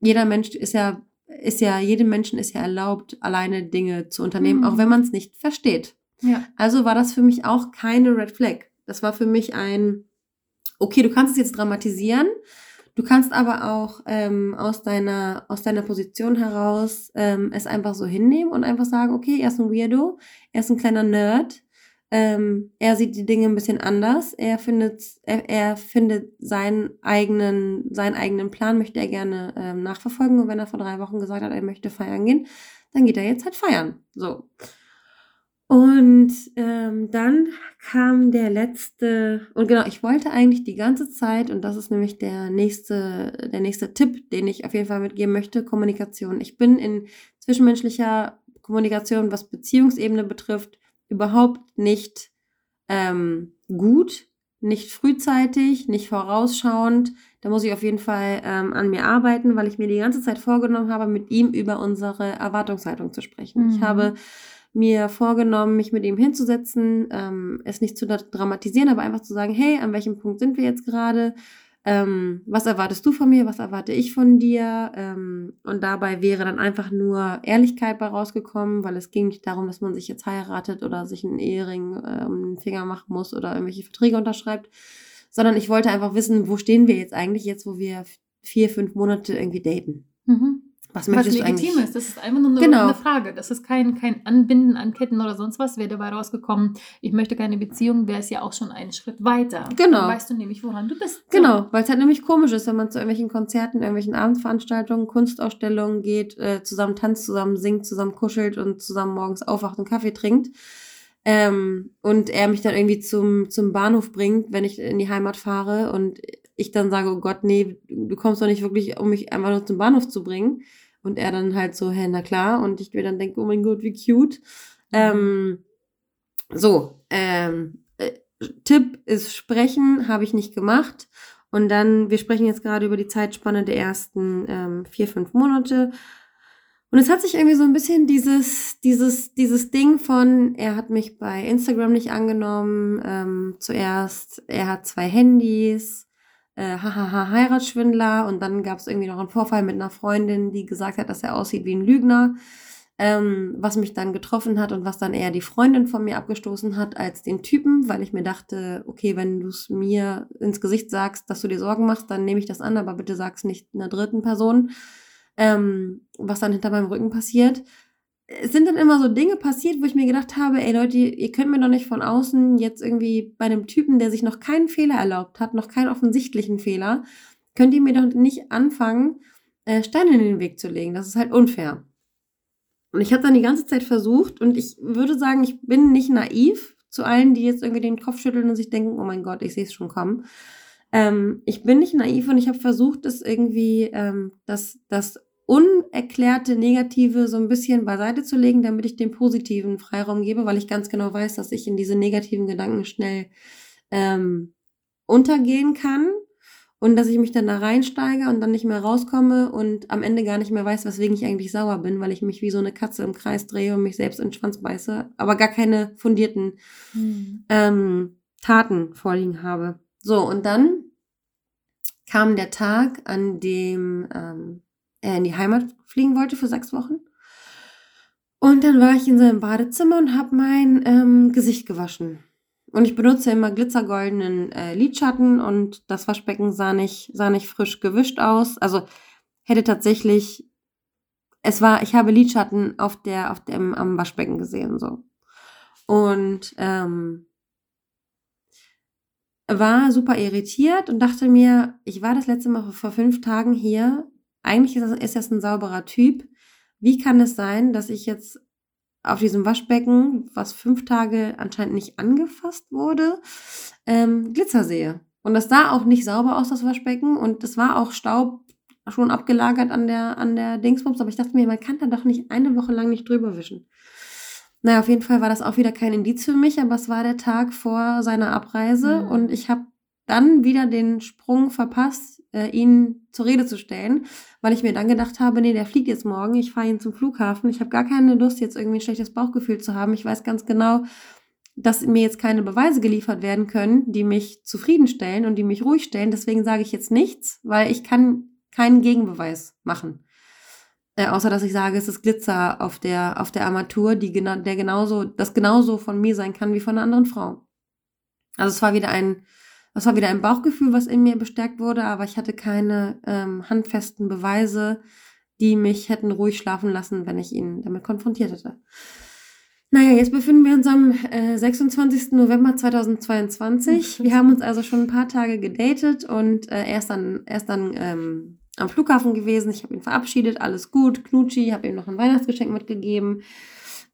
Jeder Mensch ist ja ist ja jedem Menschen ist ja erlaubt, alleine Dinge zu unternehmen, mhm. auch wenn man es nicht versteht.
Ja.
Also war das für mich auch keine Red Flag. Das war für mich ein, okay, du kannst es jetzt dramatisieren, du kannst aber auch ähm, aus, deiner, aus deiner Position heraus ähm, es einfach so hinnehmen und einfach sagen, okay, er ist ein Weirdo, er ist ein kleiner Nerd, ähm, er sieht die Dinge ein bisschen anders, er findet, er, er findet seinen eigenen, seinen eigenen Plan, möchte er gerne ähm, nachverfolgen und wenn er vor drei Wochen gesagt hat, er möchte feiern gehen, dann geht er jetzt halt feiern. So. Und ähm, dann kam der letzte, und genau, ich wollte eigentlich die ganze Zeit, und das ist nämlich der nächste, der nächste Tipp, den ich auf jeden Fall mitgeben möchte, Kommunikation. Ich bin in zwischenmenschlicher Kommunikation, was Beziehungsebene betrifft, überhaupt nicht ähm, gut, nicht frühzeitig, nicht vorausschauend. Da muss ich auf jeden Fall ähm, an mir arbeiten, weil ich mir die ganze Zeit vorgenommen habe, mit ihm über unsere Erwartungshaltung zu sprechen. Mhm. Ich habe mir vorgenommen, mich mit ihm hinzusetzen, ähm, es nicht zu dramatisieren, aber einfach zu sagen, hey, an welchem Punkt sind wir jetzt gerade? Ähm, was erwartest du von mir? Was erwarte ich von dir? Ähm, und dabei wäre dann einfach nur Ehrlichkeit bei rausgekommen, weil es ging nicht darum, dass man sich jetzt heiratet oder sich einen Ehering äh, um den Finger machen muss oder irgendwelche Verträge unterschreibt, sondern ich wollte einfach wissen, wo stehen wir jetzt eigentlich, jetzt wo wir vier, fünf Monate irgendwie daten.
Mhm.
Was
was
legitim
ist. Das ist einfach nur eine,
genau.
eine, Frage. Das ist kein, kein Anbinden an Ketten oder sonst was. Wäre dabei rausgekommen, ich möchte keine Beziehung, wäre es ja auch schon einen Schritt weiter.
Genau.
Dann weißt du nämlich, woran du bist.
Genau, weil es halt nämlich komisch ist, wenn man zu irgendwelchen Konzerten, irgendwelchen Abendveranstaltungen, Kunstausstellungen geht, äh, zusammen tanzt, zusammen singt, zusammen kuschelt und zusammen morgens aufwacht und Kaffee trinkt. Ähm, und er mich dann irgendwie zum, zum Bahnhof bringt, wenn ich in die Heimat fahre und ich dann sage, oh Gott, nee, du kommst doch nicht wirklich, um mich einfach nur zum Bahnhof zu bringen und er dann halt so, hä, na klar. Und ich mir dann denke, oh mein Gott, wie cute. Ähm, so, ähm, äh, Tipp ist sprechen, habe ich nicht gemacht. Und dann, wir sprechen jetzt gerade über die Zeitspanne der ersten ähm, vier, fünf Monate. Und es hat sich irgendwie so ein bisschen dieses, dieses, dieses Ding von, er hat mich bei Instagram nicht angenommen, ähm, zuerst, er hat zwei Handys, äh, hahaha, Heiratsschwindler. Und dann gab es irgendwie noch einen Vorfall mit einer Freundin, die gesagt hat, dass er aussieht wie ein Lügner. Ähm, was mich dann getroffen hat und was dann eher die Freundin von mir abgestoßen hat als den Typen, weil ich mir dachte, okay, wenn du es mir ins Gesicht sagst, dass du dir Sorgen machst, dann nehme ich das an, aber bitte sag's nicht einer dritten Person, ähm, was dann hinter meinem Rücken passiert es sind dann immer so Dinge passiert, wo ich mir gedacht habe, ey Leute, ihr könnt mir doch nicht von außen jetzt irgendwie bei einem Typen, der sich noch keinen Fehler erlaubt hat, noch keinen offensichtlichen Fehler, könnt ihr mir doch nicht anfangen, äh, Steine in den Weg zu legen. Das ist halt unfair. Und ich habe dann die ganze Zeit versucht und ich würde sagen, ich bin nicht naiv zu allen, die jetzt irgendwie den Kopf schütteln und sich denken, oh mein Gott, ich sehe es schon kommen. Ähm, ich bin nicht naiv und ich habe versucht, das irgendwie, ähm, das, das unerklärte Negative so ein bisschen beiseite zu legen, damit ich dem positiven Freiraum gebe, weil ich ganz genau weiß, dass ich in diese negativen Gedanken schnell ähm, untergehen kann und dass ich mich dann da reinsteige und dann nicht mehr rauskomme und am Ende gar nicht mehr weiß, weswegen ich eigentlich sauer bin, weil ich mich wie so eine Katze im Kreis drehe und mich selbst in den Schwanz beiße, aber gar keine fundierten mhm. ähm, Taten vorliegen habe. So, und dann kam der Tag, an dem ähm, er in die Heimat fliegen wollte für sechs Wochen. Und dann war ich in seinem Badezimmer und habe mein ähm, Gesicht gewaschen. Und ich benutze immer glitzergoldenen äh, Lidschatten und das Waschbecken sah nicht, sah nicht frisch gewischt aus. Also hätte tatsächlich, es war, ich habe Lidschatten auf der, auf dem, am Waschbecken gesehen, so. Und ähm, war super irritiert und dachte mir, ich war das letzte Mal vor fünf Tagen hier. Eigentlich ist das, ist das ein sauberer Typ. Wie kann es sein, dass ich jetzt auf diesem Waschbecken, was fünf Tage anscheinend nicht angefasst wurde, ähm, Glitzer sehe. Und das sah auch nicht sauber aus, das Waschbecken. Und es war auch Staub schon abgelagert an der, an der Dingsbums. Aber ich dachte mir, man kann da doch nicht eine Woche lang nicht drüber wischen. Naja, auf jeden Fall war das auch wieder kein Indiz für mich, aber es war der Tag vor seiner Abreise mhm. und ich habe dann wieder den Sprung verpasst, äh, ihn zur Rede zu stellen, weil ich mir dann gedacht habe, nee, der fliegt jetzt morgen, ich fahre ihn zum Flughafen, ich habe gar keine Lust, jetzt irgendwie ein schlechtes Bauchgefühl zu haben. Ich weiß ganz genau, dass mir jetzt keine Beweise geliefert werden können, die mich zufriedenstellen und die mich ruhig stellen. Deswegen sage ich jetzt nichts, weil ich kann keinen Gegenbeweis machen. Äh, außer dass ich sage, es ist Glitzer auf der, auf der Armatur, die gena der genauso, das genauso von mir sein kann wie von einer anderen Frau. Also es war wieder ein, es war wieder ein Bauchgefühl, was in mir bestärkt wurde, aber ich hatte keine ähm, handfesten Beweise, die mich hätten ruhig schlafen lassen, wenn ich ihn damit konfrontiert hätte. Naja, jetzt befinden wir uns am äh, 26. November 2022. [laughs] Wir haben uns also schon ein paar Tage gedatet und äh, er ist dann, er ist dann ähm, am Flughafen gewesen. Ich habe ihn verabschiedet, alles gut, Knutschi, habe ihm noch ein Weihnachtsgeschenk mitgegeben.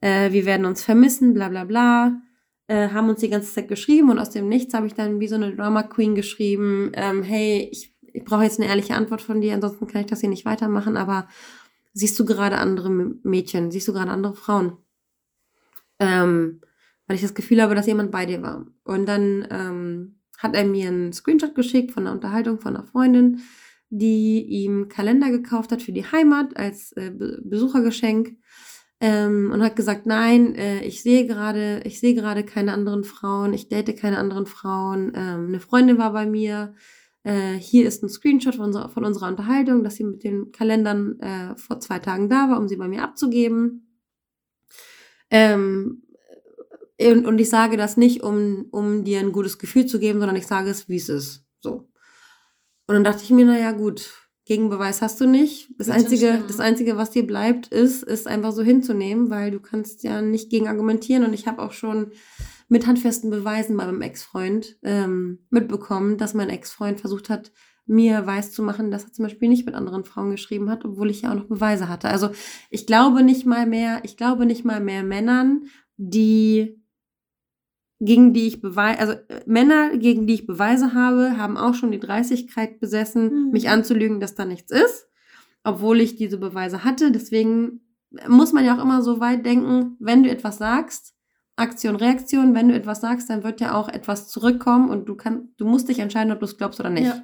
Äh, wir werden uns vermissen, bla bla bla. Äh, haben uns die ganze Zeit geschrieben und aus dem Nichts habe ich dann wie so eine Drama Queen geschrieben. Ähm, hey, ich, ich brauche jetzt eine ehrliche Antwort von dir, ansonsten kann ich das hier nicht weitermachen, aber siehst du gerade andere Mädchen, siehst du gerade andere Frauen? Ähm, weil ich das Gefühl habe, dass jemand bei dir war. Und dann ähm, hat er mir einen Screenshot geschickt von einer Unterhaltung von einer Freundin die ihm Kalender gekauft hat für die Heimat als äh, Be Besuchergeschenk ähm, und hat gesagt, nein, äh, ich sehe gerade, ich sehe gerade keine anderen Frauen, ich date keine anderen Frauen. Ähm, eine Freundin war bei mir. Äh, hier ist ein Screenshot von, unserer, von unserer Unterhaltung, dass sie mit den Kalendern äh, vor zwei Tagen da war, um sie bei mir abzugeben. Ähm, und, und ich sage das nicht, um, um dir ein gutes Gefühl zu geben, sondern ich sage es, wie es ist. So. Und dann dachte ich mir, naja, gut, Gegenbeweis hast du nicht. Das, das einzige, das einzige, was dir bleibt, ist, ist einfach so hinzunehmen, weil du kannst ja nicht gegen argumentieren. Und ich habe auch schon mit handfesten Beweisen bei meinem Ex-Freund ähm, mitbekommen, dass mein Ex-Freund versucht hat, mir weiß zu machen, dass er zum Beispiel nicht mit anderen Frauen geschrieben hat, obwohl ich ja auch noch Beweise hatte. Also ich glaube nicht mal mehr, ich glaube nicht mal mehr Männern, die gegen die ich Beweise, also äh, Männer, gegen die ich Beweise habe, haben auch schon die Dreistigkeit besessen, mhm. mich anzulügen, dass da nichts ist, obwohl ich diese Beweise hatte. Deswegen muss man ja auch immer so weit denken, wenn du etwas sagst, Aktion, Reaktion, wenn du etwas sagst, dann wird ja auch etwas zurückkommen und du kannst, du musst dich entscheiden, ob du es glaubst oder nicht. Ja.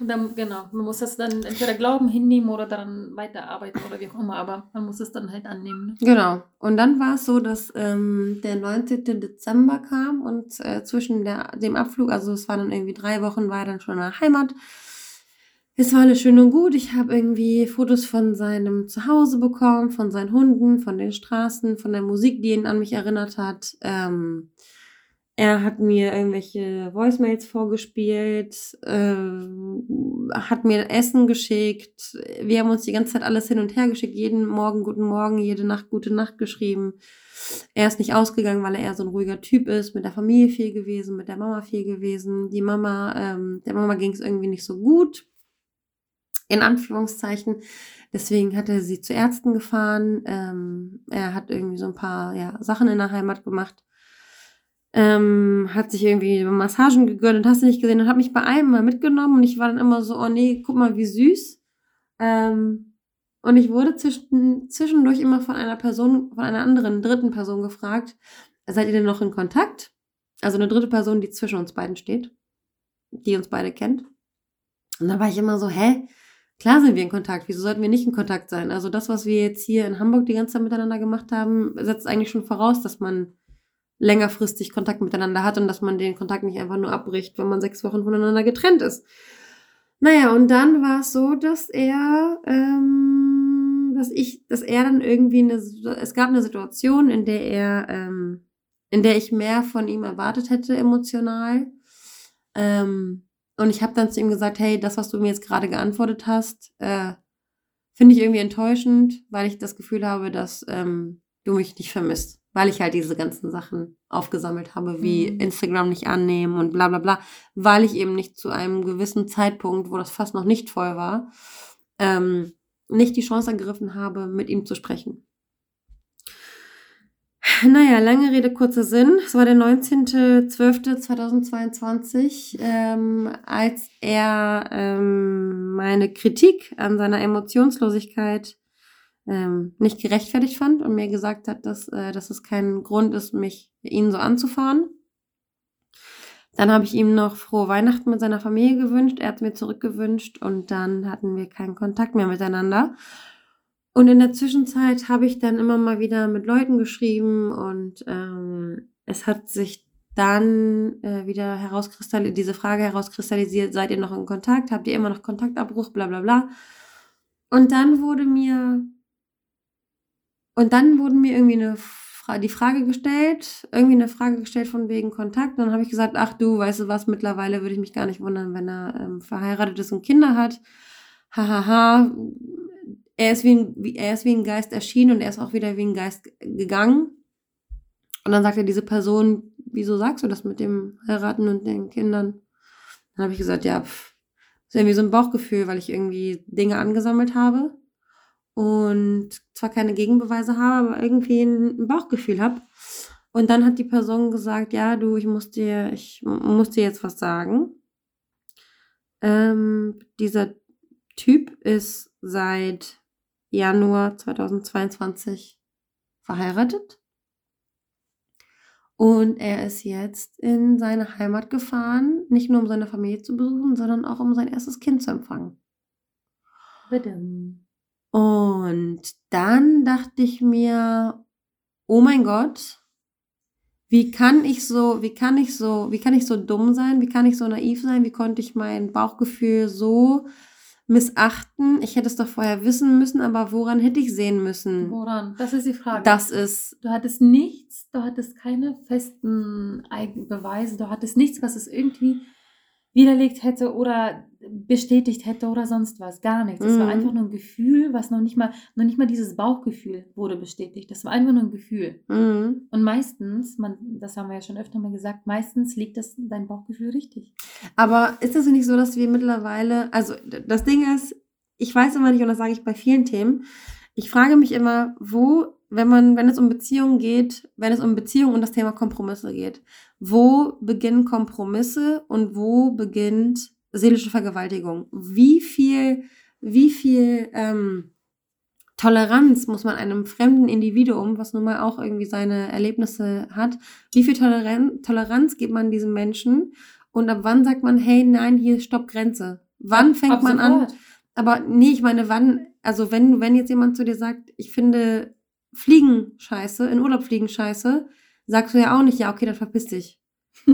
Und dann, genau, man muss das dann entweder glauben, hinnehmen oder daran weiterarbeiten oder wie auch immer, aber man muss es dann halt annehmen. Ne?
Genau. Und dann war es so, dass ähm, der 19. Dezember kam und äh, zwischen der, dem Abflug, also es waren dann irgendwie drei Wochen, war er dann schon in der Heimat. Es war alles schön und gut. Ich habe irgendwie Fotos von seinem Zuhause bekommen, von seinen Hunden, von den Straßen, von der Musik, die ihn an mich erinnert hat. Ähm, er hat mir irgendwelche Voicemails vorgespielt, äh, hat mir Essen geschickt. Wir haben uns die ganze Zeit alles hin und her geschickt. Jeden Morgen guten Morgen, jede Nacht gute Nacht geschrieben. Er ist nicht ausgegangen, weil er eher so ein ruhiger Typ ist. Mit der Familie viel gewesen, mit der Mama viel gewesen. Die Mama, ähm, der Mama ging es irgendwie nicht so gut. In Anführungszeichen. Deswegen hat er sie zu Ärzten gefahren. Ähm, er hat irgendwie so ein paar ja, Sachen in der Heimat gemacht ähm, hat sich irgendwie Massagen gegönnt und hast du nicht gesehen und hat mich bei einem mal mitgenommen und ich war dann immer so, oh nee, guck mal, wie süß. Ähm, und ich wurde zwischen, zwischendurch immer von einer Person, von einer anderen dritten Person gefragt, seid ihr denn noch in Kontakt? Also eine dritte Person, die zwischen uns beiden steht, die uns beide kennt. Und da war ich immer so, hä? Klar sind wir in Kontakt. Wieso sollten wir nicht in Kontakt sein? Also das, was wir jetzt hier in Hamburg die ganze Zeit miteinander gemacht haben, setzt eigentlich schon voraus, dass man längerfristig Kontakt miteinander hat und dass man den Kontakt nicht einfach nur abbricht, wenn man sechs Wochen voneinander getrennt ist. Naja, und dann war es so, dass er, ähm, dass ich, dass er dann irgendwie eine, es gab eine Situation, in der er, ähm, in der ich mehr von ihm erwartet hätte emotional. Ähm, und ich habe dann zu ihm gesagt, hey, das, was du mir jetzt gerade geantwortet hast, äh, finde ich irgendwie enttäuschend, weil ich das Gefühl habe, dass ähm, du mich nicht vermisst. Weil ich halt diese ganzen Sachen aufgesammelt habe, wie
Mhm.
Instagram nicht annehmen und bla bla bla, weil ich eben nicht zu einem gewissen Zeitpunkt, wo das fast noch nicht voll war, ähm, nicht die Chance ergriffen habe, mit ihm zu sprechen. Naja, lange Rede, kurzer Sinn. Es war der 19.12.2022, ähm, als er ähm, meine Kritik an seiner Emotionslosigkeit ähm, nicht gerechtfertigt fand und mir gesagt hat, dass, äh, dass es kein Grund ist, mich ihn so anzufahren. Dann habe ich ihm noch frohe Weihnachten mit seiner Familie gewünscht. Er hat mir zurückgewünscht und dann hatten wir keinen Kontakt mehr miteinander. Und in der Zwischenzeit habe ich dann immer mal wieder mit Leuten geschrieben und ähm, es hat sich dann äh, wieder herauskristallisiert, diese Frage herauskristallisiert, seid ihr noch in Kontakt? Habt ihr immer noch Kontaktabbruch? Bla bla bla. Und dann wurde mir und dann wurde mir irgendwie eine Fra die Frage gestellt, irgendwie eine Frage gestellt von wegen Kontakt. Und dann habe ich gesagt, ach du, weißt du was, mittlerweile würde ich mich gar nicht wundern, wenn er ähm, verheiratet ist und Kinder hat. Hahaha. Er ist, wie ein, er ist wie ein Geist erschienen und er ist auch wieder wie ein Geist gegangen. Und dann sagte diese Person, wieso sagst du das mit dem Heiraten und den Kindern? Dann habe ich gesagt, ja, pff, ist irgendwie so ein Bauchgefühl, weil ich irgendwie Dinge angesammelt habe und zwar keine Gegenbeweise habe, aber irgendwie ein Bauchgefühl habe. Und dann hat die Person gesagt, ja, du, ich muss dir, ich muss dir jetzt was sagen. Ähm, dieser Typ ist seit Januar 2022 verheiratet. Und er ist jetzt in seine Heimat gefahren, nicht nur um seine Familie zu besuchen, sondern auch um sein erstes Kind zu empfangen.
Badum.
Und dann dachte ich mir, oh mein Gott, wie kann ich so, wie kann ich so, wie kann ich so dumm sein? Wie kann ich so naiv sein? Wie konnte ich mein Bauchgefühl so missachten? Ich hätte es doch vorher wissen müssen, aber woran hätte ich sehen müssen?
Woran? Das ist die Frage.
Das ist,
Du hattest nichts, du hattest keine festen Beweise, du hattest nichts, was es irgendwie widerlegt hätte oder bestätigt hätte oder sonst was. Gar nichts. Es war
Mhm.
einfach nur ein Gefühl, was noch nicht mal, noch nicht mal dieses Bauchgefühl wurde bestätigt. Das war einfach nur ein Gefühl.
mm,
Und meistens, man, das haben wir ja schon öfter mal gesagt, meistens liegt das dein Bauchgefühl richtig.
Aber ist das nicht so, dass wir mittlerweile, also das Ding ist, ich weiß immer nicht, und das sage ich bei vielen Themen, ich frage mich immer, wo, wenn man, wenn es um Beziehungen geht, wenn es um Beziehungen und das Thema Kompromisse geht, wo beginnen Kompromisse und wo beginnt seelische Vergewaltigung? Wie viel, wie viel ähm, Toleranz muss man einem fremden Individuum, was nun mal auch irgendwie seine Erlebnisse hat, wie viel Toleran Toleranz gibt man diesem Menschen und ab wann sagt man, hey, nein, hier stopp Grenze? Wann fängt
ab
man an? Aber nee, ich meine, wann, also wenn, wenn jetzt jemand zu dir sagt, ich finde Fliegen scheiße, in Urlaub fliegen scheiße, sagst du ja auch nicht, ja, okay, dann verpiss dich. [laughs]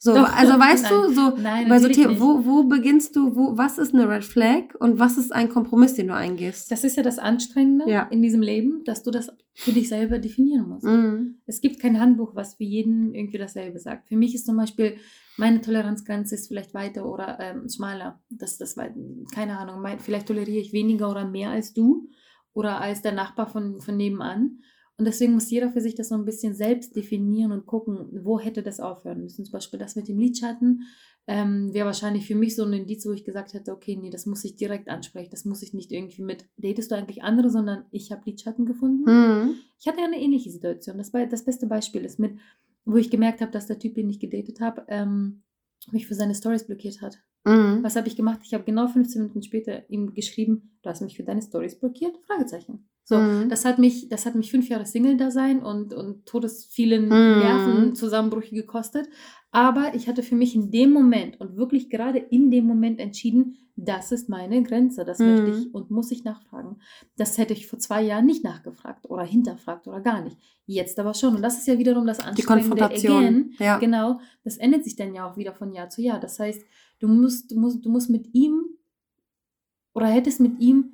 So,
Doch,
also [laughs] weißt
nein.
du, so,
Nein,
bei so Themen, wo, wo beginnst du, wo, was ist eine Red Flag und was ist ein Kompromiss, den du eingehst?
Das ist ja das Anstrengende
Ja.
in diesem Leben, dass du das für dich selber definieren musst.
Mhm.
Es gibt kein Handbuch, was für jeden irgendwie dasselbe sagt. Für mich ist zum Beispiel, meine Toleranzgrenze ist vielleicht weiter oder ähm, schmaler. Das, das war, keine Ahnung, mein, vielleicht toleriere ich weniger oder mehr als du oder als der Nachbar von, von nebenan. Und deswegen muss jeder für sich das so ein bisschen selbst definieren und gucken, wo hätte das aufhören müssen. Zum Beispiel das mit dem Lidschatten ähm, wäre wahrscheinlich für mich so ein Indiz, wo ich gesagt hätte, okay, nee, das muss ich direkt ansprechen. Das muss ich nicht irgendwie mit, datest du eigentlich andere, sondern ich habe Lidschatten gefunden.
Mhm.
Ich hatte ja eine ähnliche Situation. Das, das beste Beispiel ist mit, wo ich gemerkt habe, dass der Typ, den ich gedatet habe, ähm, mich für seine Stories blockiert hat.
Mhm.
Was habe ich gemacht? Ich habe genau 15 Minuten später ihm geschrieben, du hast mich für deine Stories blockiert? Fragezeichen. So,
Mhm.
das hat mich, das hat mich fünf Jahre Single-Dasein und, und todes vielen
Mhm.
Nervenzusammenbrüche gekostet. Aber ich hatte für mich in dem Moment und wirklich gerade in dem Moment entschieden, das ist meine Grenze. Das
Mhm.
möchte ich und muss ich nachfragen. Das hätte ich vor zwei Jahren nicht nachgefragt oder hinterfragt oder gar nicht. Jetzt aber schon. Und das ist ja wiederum das
Die
Anstrengende.
Konfrontation.
Again.
Ja.
Genau. Das ändert sich dann ja auch wieder von Jahr zu Jahr. Das heißt, du musst, du musst, du musst mit ihm oder hättest mit ihm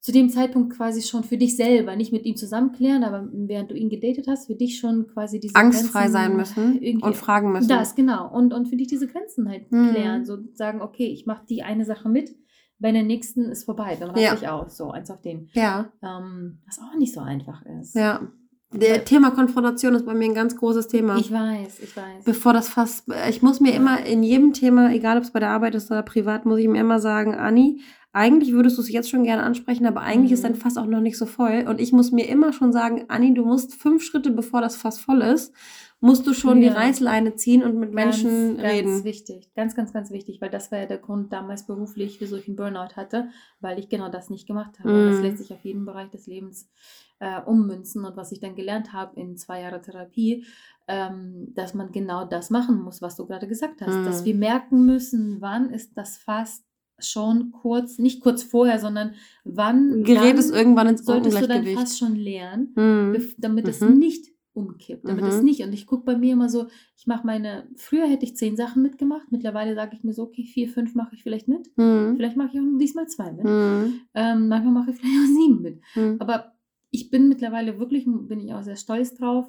zu dem Zeitpunkt quasi schon für dich selber, nicht mit ihm zusammen klären, aber während du ihn gedatet hast, für dich schon quasi diese
Angstfrei
Grenzen
sein müssen
irgendwie-
und fragen müssen.
Das, genau. Und, und für dich diese Grenzen halt
Mhm.
klären. So sagen, okay, ich mache die eine Sache mit, bei der nächsten ist vorbei, dann raste
Ja.
ich aus. So, eins auf den.
Ja,
Ähm, was auch nicht so einfach ist.
ja. Der Thema Konfrontation ist bei mir ein ganz großes Thema.
Ich weiß, ich weiß.
Bevor das fast, ich muss mir immer in jedem Thema, egal ob es bei der Arbeit ist oder privat, muss ich mir immer sagen, Anni, eigentlich würdest du es jetzt schon gerne ansprechen, aber eigentlich ist
Mhm.
dein Fass auch noch nicht so voll. Und ich muss mir immer schon sagen, Anni, du musst fünf Schritte, bevor das Fass voll ist, musst du schon die
Ja.
Reißleine ziehen und mit Menschen
ganz,
reden.
Ganz wichtig, ganz, ganz, ganz wichtig, weil das war ja der Grund damals beruflich, wieso ich einen Burnout hatte, weil ich genau das nicht gemacht habe. Und das
Mm.
lässt sich auf jeden Bereich des Lebens äh, ummünzen. Und was ich dann gelernt habe in zwei Jahren Therapie, ähm, dass man genau das machen muss, was du gerade gesagt hast.
Mm.
Dass wir merken müssen, wann ist das fast schon kurz, nicht kurz vorher, sondern wann,
Gerät es irgendwann ins
solltest du dein. Fass schon lernen
Mhm.
damit es
Mhm.
nicht umkippt, damit es
Mhm.
nicht. Und ich gucke bei mir immer so, ich mache meine, früher hätte ich zehn Sachen mitgemacht, mittlerweile sage ich mir so, okay, vier, fünf mache ich vielleicht mit.
Mhm.
Vielleicht mache ich auch diesmal zwei mit.
Mhm.
Ähm, manchmal mache ich vielleicht auch sieben mit.
Mhm.
Aber ich bin mittlerweile wirklich, bin ich auch sehr stolz drauf,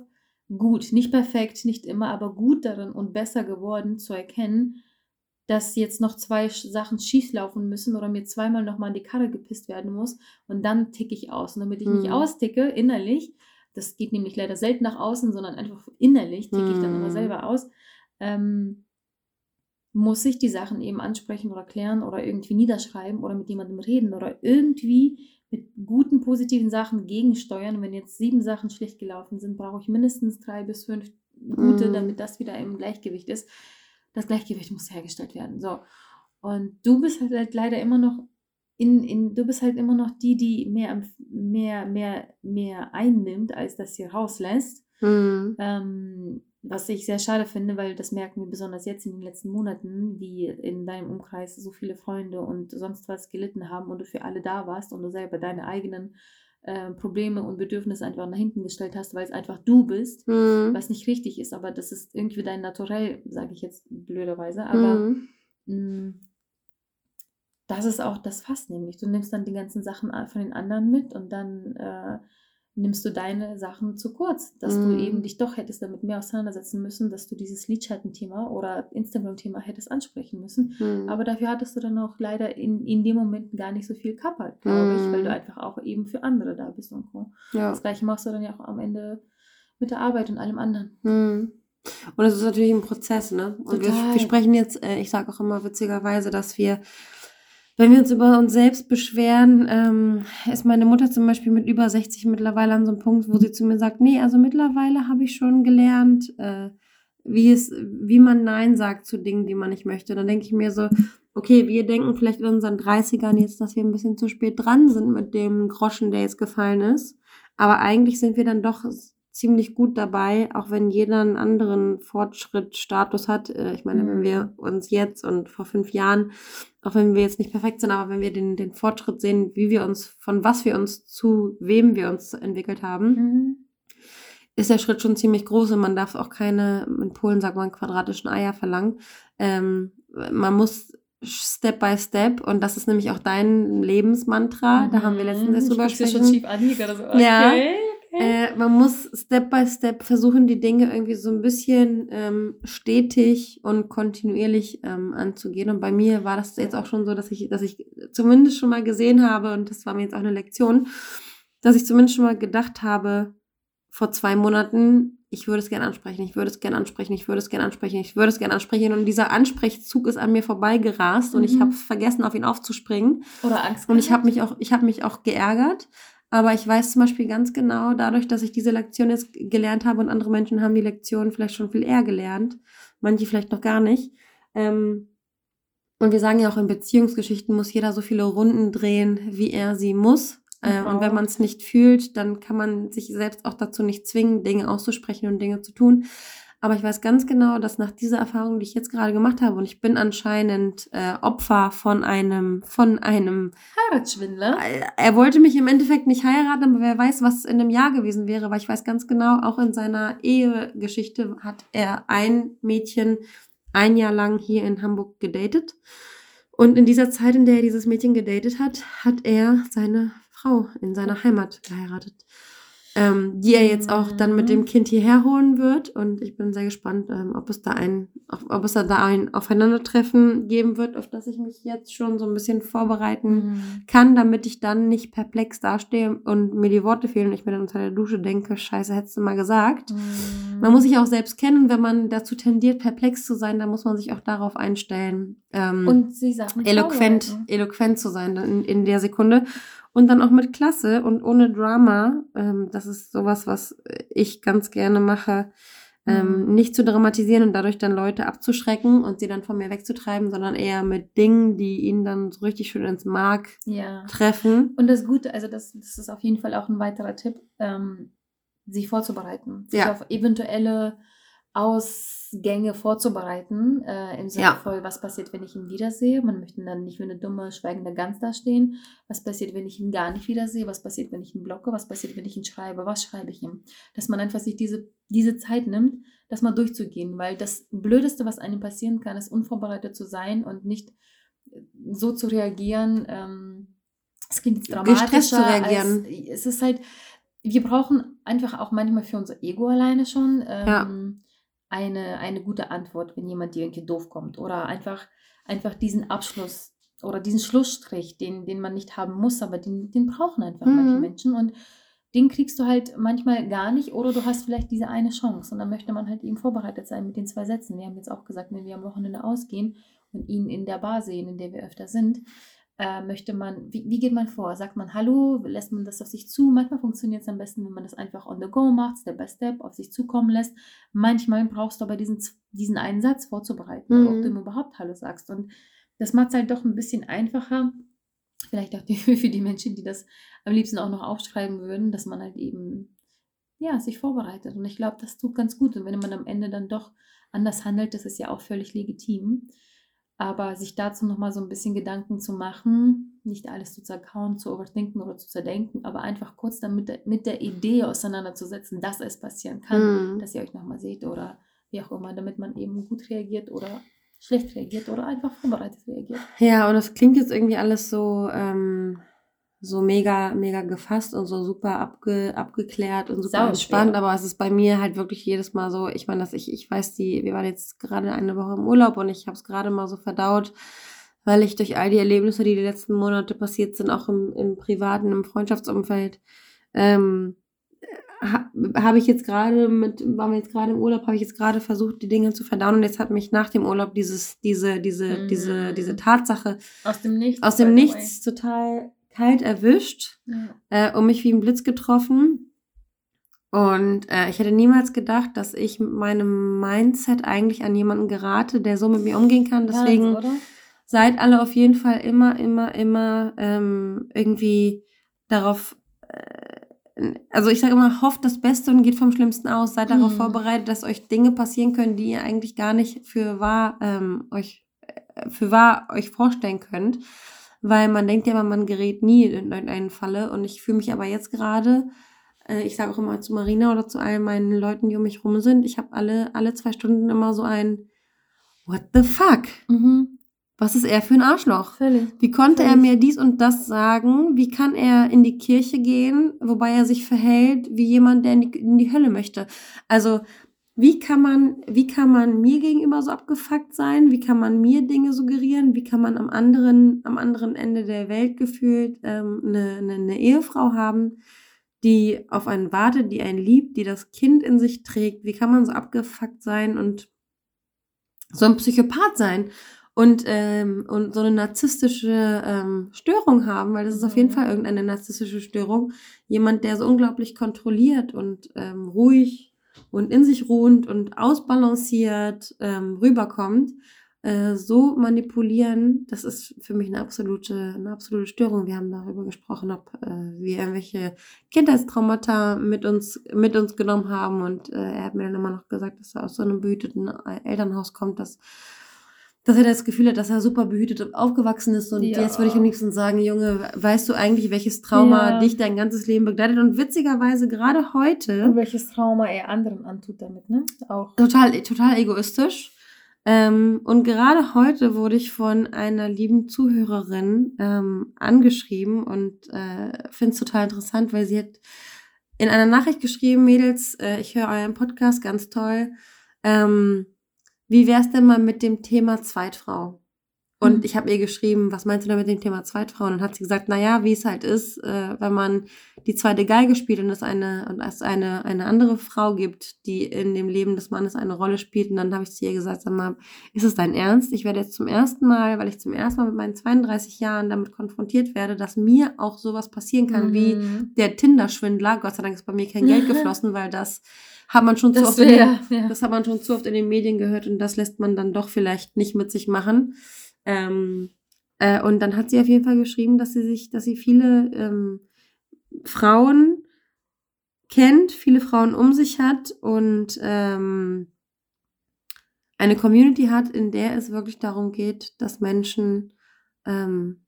gut, nicht perfekt, nicht immer, aber gut darin und besser geworden zu erkennen, dass jetzt noch zwei Sachen schief laufen müssen oder mir zweimal nochmal in die Karre gepisst werden muss und dann ticke ich aus. Und damit ich nicht
Mhm.
austicke, innerlich, das geht nämlich leider selten nach außen, sondern einfach innerlich ticke ich dann immer
Mhm.
selber aus, ähm, muss ich die Sachen eben ansprechen oder klären oder irgendwie niederschreiben oder mit jemandem reden oder irgendwie mit guten, positiven Sachen gegensteuern. Wenn jetzt sieben Sachen schlecht gelaufen sind, brauche ich mindestens drei bis fünf gute,
Mhm.
damit das wieder im Gleichgewicht ist. Das Gleichgewicht muss hergestellt werden. So. Und du bist halt leider immer noch in, in, du bist halt immer noch die, die mehr, mehr, mehr, mehr einnimmt, als das hier rauslässt.
Mhm.
Ähm, was ich sehr schade finde, weil das merken wir besonders jetzt in den letzten Monaten, wie in deinem Umkreis so viele Freunde und sonst was gelitten haben und du für alle da warst und du selber deine eigenen äh, Probleme und Bedürfnisse einfach nach hinten gestellt hast, weil es einfach du bist,
Mhm.
was nicht richtig ist, aber das ist irgendwie dein Naturell, sage ich jetzt blöderweise, aber
Mhm.
mh, das ist auch das Fass nämlich. Du nimmst dann die ganzen Sachen a- von den anderen mit und dann äh, nimmst du deine Sachen zu kurz, dass
Mhm.
du eben dich doch hättest damit mehr auseinandersetzen müssen, dass du dieses Lidschatten-Thema oder Instagram-Thema hättest ansprechen müssen.
Mhm.
Aber dafür hattest du dann auch leider in, in dem Moment gar nicht so viel kappert, glaube ich, weil
Mhm.
du einfach auch eben für andere da bist und so.
ja.
Das gleiche machst du dann ja auch am Ende mit der Arbeit und allem anderen.
Hm. Und es ist natürlich ein Prozess, ne? Und wir, wir sprechen jetzt, äh, ich sage auch immer witzigerweise, dass wir, wenn wir uns über uns selbst beschweren, ähm, ist meine Mutter zum Beispiel mit über 60 mittlerweile an so einem Punkt, wo sie zu mir sagt, nee, also mittlerweile habe ich schon gelernt, äh, wie es, wie man Nein sagt zu Dingen, die man nicht möchte. Dann denke ich mir so, okay, wir denken vielleicht in unseren 30ern jetzt, dass wir ein bisschen zu spät dran sind mit dem Groschen, der jetzt gefallen ist. Aber eigentlich sind wir dann doch ziemlich gut dabei, auch wenn jeder einen anderen Fortschritt, Status hat. Äh, Ich meine, wenn
Mhm.
wir uns jetzt und vor fünf Jahren, auch wenn wir jetzt nicht perfekt sind, aber wenn wir den, den Fortschritt sehen, wie wir uns, von was wir uns zu wem wir uns entwickelt haben,
Mhm.
ist der Schritt schon ziemlich groß und man darf auch keine, in Polen sagt man, quadratischen Eier verlangen. Ähm, man muss Step by Step und das ist nämlich auch dein Lebensmantra. Da haben wir letztens
Mhm.
drüber gesprochen. Ja.
okay.
Äh, man muss Step by Step versuchen, die Dinge irgendwie so ein bisschen ähm, stetig und kontinuierlich ähm, anzugehen. Und bei mir war das jetzt auch schon so, dass ich, dass ich zumindest schon mal gesehen habe, und das war mir jetzt auch eine Lektion, dass ich zumindest schon mal gedacht habe, vor zwei Monaten, ich würde es gerne ansprechen, ich würde es gerne ansprechen, ich würde es gerne ansprechen, ich würde es gerne ansprechen. Und dieser Ansprechzug ist an mir vorbeigerast und ich
Mhm.
habe vergessen, auf ihn aufzuspringen.
Oder Angst.
Und ich habe mich auch, ich habe mich auch geärgert. Aber ich weiß zum Beispiel ganz genau, dadurch, dass ich diese Lektion jetzt gelernt habe und andere Menschen haben die Lektion vielleicht schon viel eher gelernt, manche vielleicht noch gar nicht. Ähm, und wir sagen ja auch in Beziehungsgeschichten muss jeder so viele Runden drehen, wie er sie muss. Äh,
Genau.
Und wenn man es nicht fühlt, dann kann man sich selbst auch dazu nicht zwingen, Dinge auszusprechen und Dinge zu tun. Aber ich weiß ganz genau, dass nach dieser Erfahrung, die ich jetzt gerade gemacht habe, und ich bin anscheinend äh, Opfer von einem, von einem
Heiratsschwindler.
er wollte mich im Endeffekt nicht heiraten, aber wer weiß, was in einem Jahr gewesen wäre, weil ich weiß ganz genau, auch in seiner Ehegeschichte hat er ein Mädchen ein Jahr lang hier in Hamburg gedatet. Und in dieser Zeit, in der er dieses Mädchen gedatet hat, hat er seine Frau in seiner Heimat geheiratet ähm, die er jetzt auch dann mit dem Kind hierher holen wird. Und ich bin sehr gespannt, ähm, ob es da ein, ob, es da ein Aufeinandertreffen geben wird, auf das ich mich jetzt schon so ein bisschen vorbereiten
Mhm.
kann, damit ich dann nicht perplex dastehe und mir die Worte fehlen und ich mir dann unter der Dusche denke, scheiße, hättest du mal gesagt.
Mhm.
Man muss sich auch selbst kennen, wenn man dazu tendiert, perplex zu sein, dann muss man sich auch darauf einstellen. Ähm,
und sie Sachen
eloquent, eloquent zu sein in, in der Sekunde. Und dann auch mit Klasse und ohne Drama. Ähm, das ist sowas, was ich ganz gerne mache. Ähm,
Mhm.
Nicht zu dramatisieren und dadurch dann Leute abzuschrecken und sie dann von mir wegzutreiben, sondern eher mit Dingen, die ihnen dann so richtig schön ins Mark
Ja.
treffen.
Und das Gute, also das, das ist auf jeden Fall auch ein weiterer Tipp, ähm, sich vorzubereiten, sich
Ja.
auf eventuelle Ausgänge vorzubereiten, äh, im Sinne
Ja.
von, was passiert, wenn ich ihn wiedersehe. Man möchte dann nicht wie eine dumme, schweigende Gans dastehen. Was passiert, wenn ich ihn gar nicht wiedersehe? Was passiert, wenn ich ihn blocke? Was passiert, wenn ich ihn schreibe? Was schreibe ich ihm? Dass man einfach sich diese, diese Zeit nimmt, das mal durchzugehen, weil das Blödeste, was einem passieren kann, ist unvorbereitet zu sein und nicht so zu reagieren. Ähm, es klingt jetzt dramatischer.
Gestresst zu reagieren.
Als, es ist halt, wir brauchen einfach auch manchmal für unser Ego alleine schon ähm,
Ja.
Eine, eine gute Antwort, wenn jemand dir irgendwie doof kommt. Oder einfach, einfach diesen Abschluss oder diesen Schlussstrich, den, den man nicht haben muss, aber den, den brauchen einfach
Mhm.
manche Menschen. Und den kriegst du halt manchmal gar nicht oder du hast vielleicht diese eine Chance. Und dann möchte man halt eben vorbereitet sein mit den zwei Sätzen. Wir haben jetzt auch gesagt, wenn wir am Wochenende ausgehen und ihn in der Bar sehen, in der wir öfter sind, äh, möchte man, wie, wie geht man vor? Sagt man Hallo, lässt man das auf sich zu? Manchmal funktioniert es am besten, wenn man das einfach on the go macht, Step by Step auf sich zukommen lässt. Manchmal brauchst du aber diesen, diesen einen Satz vorzubereiten,
Mhm.
ob du ihm überhaupt Hallo sagst. Und das macht es halt doch ein bisschen einfacher. Vielleicht auch [laughs] die, für die Menschen, die das am liebsten auch noch aufschreiben würden, dass man halt eben ja, sich vorbereitet. Und ich glaube, das tut ganz gut. Und wenn man am Ende dann doch anders handelt, das ist ja auch völlig legitim. Aber sich dazu nochmal so ein bisschen Gedanken zu machen, nicht alles zu zerkauen, zu overthinken oder zu zerdenken, aber einfach kurz dann mit der, mit der Idee auseinanderzusetzen, dass es passieren kann,
Mhm.
dass ihr euch nochmal seht oder wie auch immer, damit man eben gut reagiert oder schlecht reagiert oder einfach vorbereitet reagiert.
Ja, und das klingt jetzt irgendwie alles so, ähm, so mega, mega gefasst und so super abge, abgeklärt und super
Sau
entspannt,
schwer.
aber es ist bei mir halt wirklich jedes Mal so, ich meine, dass ich, ich weiß, die, wir waren jetzt gerade eine Woche im Urlaub und ich habe es gerade mal so verdaut, weil ich durch all die Erlebnisse, die die letzten Monate passiert sind, auch im, im privaten, im Freundschaftsumfeld, ähm, ha, habe ich jetzt gerade mit, waren wir jetzt gerade im Urlaub, habe ich jetzt gerade versucht, die Dinge zu verdauen und jetzt hat mich nach dem Urlaub dieses, diese, diese,
Mhm.
diese, diese Tatsache
Aus dem Nichts.
aus dem Nichts total kalt erwischt
way.
äh, und mich wie ein Blitz getroffen. Und äh, ich hätte niemals gedacht, dass ich mit meinem Mindset eigentlich an jemanden gerate, der so mit mir umgehen kann.
Ja.
Deswegen
oder?
seid alle auf jeden Fall immer, immer, immer ähm, irgendwie darauf, äh, also ich sage immer, hofft das Beste und geht vom Schlimmsten aus. Seid darauf
Mhm.
vorbereitet, dass euch Dinge passieren können, die ihr eigentlich gar nicht für wahr ähm, euch äh, für wahr euch vorstellen könnt. Weil man denkt ja immer, man gerät nie in irgendeinen Falle. Und ich fühle mich aber jetzt gerade, äh, ich sage auch immer zu Marina oder zu allen meinen Leuten, die um mich rum sind, ich habe alle, alle zwei Stunden immer so ein What the fuck?
Mhm.
Was ist er für ein Arschloch?
Völlig.
Wie konnte er
Völlig.
mir dies und das sagen? Wie kann er in die Kirche gehen, wobei er sich verhält wie jemand, der in die, in die Hölle möchte? Also, wie kann man, wie kann man mir gegenüber so abgefuckt sein? Wie kann man mir Dinge suggerieren? Wie kann man am anderen, am anderen Ende der Welt gefühlt ähm, eine, eine, eine Ehefrau haben, die auf einen wartet, die einen liebt, die das Kind in sich trägt? Wie kann man so abgefuckt sein und so ein Psychopath sein? und, ähm, und so eine narzisstische ähm, Störung haben, weil das ist auf jeden
Mhm.
Fall irgendeine narzisstische Störung. Jemand, der so unglaublich kontrolliert und ähm, ruhig und in sich ruhend und ausbalanciert ähm, rüberkommt, äh, so manipulieren, das ist für mich eine absolute, eine absolute Störung. Wir haben darüber gesprochen, ob äh, wir irgendwelche Kindheitstraumata mit uns, mit uns genommen haben und äh, er hat mir dann immer noch gesagt, dass er aus so einem behüteten äh, Elternhaus kommt, dass dass er das Gefühl hat, dass er super behütet aufgewachsen ist. Und
Ja.
jetzt würde ich am liebsten sagen, Junge, weißt du eigentlich, welches Trauma
Ja.
dich dein ganzes Leben begleitet? Und witzigerweise gerade heute
Und welches Trauma er anderen antut damit, ne? Auch.
total, total egoistisch. Ähm, und gerade heute wurde ich von einer lieben Zuhörerin ähm, angeschrieben und äh, finde es total interessant, weil sie hat in einer Nachricht geschrieben, Mädels, äh, ich höre euren Podcast, ganz toll. Ähm, wie wär's denn mal mit dem Thema Zweitfrau? Und
Mhm.
ich habe ihr geschrieben, was meinst du da mit dem Thema Zweitfrau? Und dann hat sie gesagt, naja, wie es halt ist, äh, wenn man die zweite Geige spielt und es eine und es eine eine andere Frau gibt, die in dem Leben des Mannes eine Rolle spielt. Und dann habe ich zu ihr gesagt, sag mal, ist es dein Ernst? Ich werde jetzt zum ersten Mal, weil ich zum ersten Mal mit meinen 32 Jahren damit konfrontiert werde, dass mir auch sowas passieren kann wie
Mhm.
der Tinder-Schwindler. Gott sei Dank ist bei mir kein Geld [laughs] geflossen, weil das hat man schon zu
Das
oft in den,
ja.
das hat man schon zu oft in den Medien gehört und das lässt man dann doch vielleicht nicht mit sich machen. Ähm, äh, und dann hat sie auf jeden Fall geschrieben, dass sie sich, dass sie viele ähm, Frauen kennt, viele Frauen um sich hat und ähm, eine Community hat, in der es wirklich darum geht, dass Menschen ähm,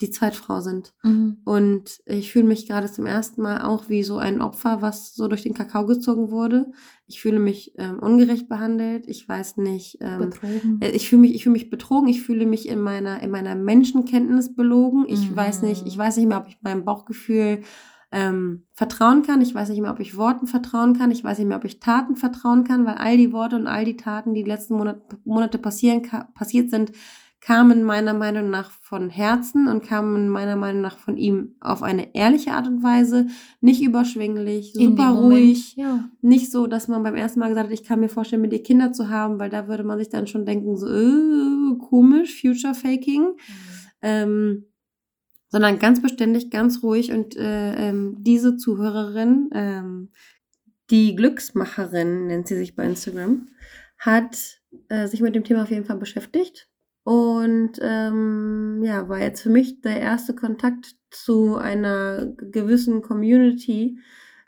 die Zweitfrau sind.
Mhm.
Und ich fühle mich gerade zum ersten Mal auch wie so ein Opfer, was so durch den Kakao gezogen wurde. Ich fühle mich ähm, ungerecht behandelt. Ich weiß nicht. Ähm,
Betrogen.
äh, ich fühle mich, ich fühle mich betrogen. Ich fühle mich in meiner, in meiner Menschenkenntnis belogen. Ich
Mhm.
weiß nicht, ich weiß nicht mehr, ob ich meinem Bauchgefühl ähm, vertrauen kann. Ich weiß nicht mehr, ob ich Worten vertrauen kann. Ich weiß nicht mehr, ob ich Taten vertrauen kann, weil all die Worte und all die Taten, die die letzten Monate, Monate passieren, passiert sind, kamen meiner Meinung nach von Herzen und kamen meiner Meinung nach von ihm auf eine ehrliche Art und Weise, nicht überschwinglich, super ruhig,
Ja.
nicht so, dass man beim ersten Mal gesagt hat, ich kann mir vorstellen, mit dir Kinder zu haben, weil da würde man sich dann schon denken, so, äh, komisch, Future Faking. Ähm, sondern ganz beständig, ganz ruhig und äh, ähm, diese Zuhörerin, ähm, die Glücksmacherin nennt sie sich bei Instagram, hat äh, sich mit dem Thema auf jeden Fall beschäftigt und ähm, ja, war jetzt für mich der erste Kontakt zu einer gewissen Community,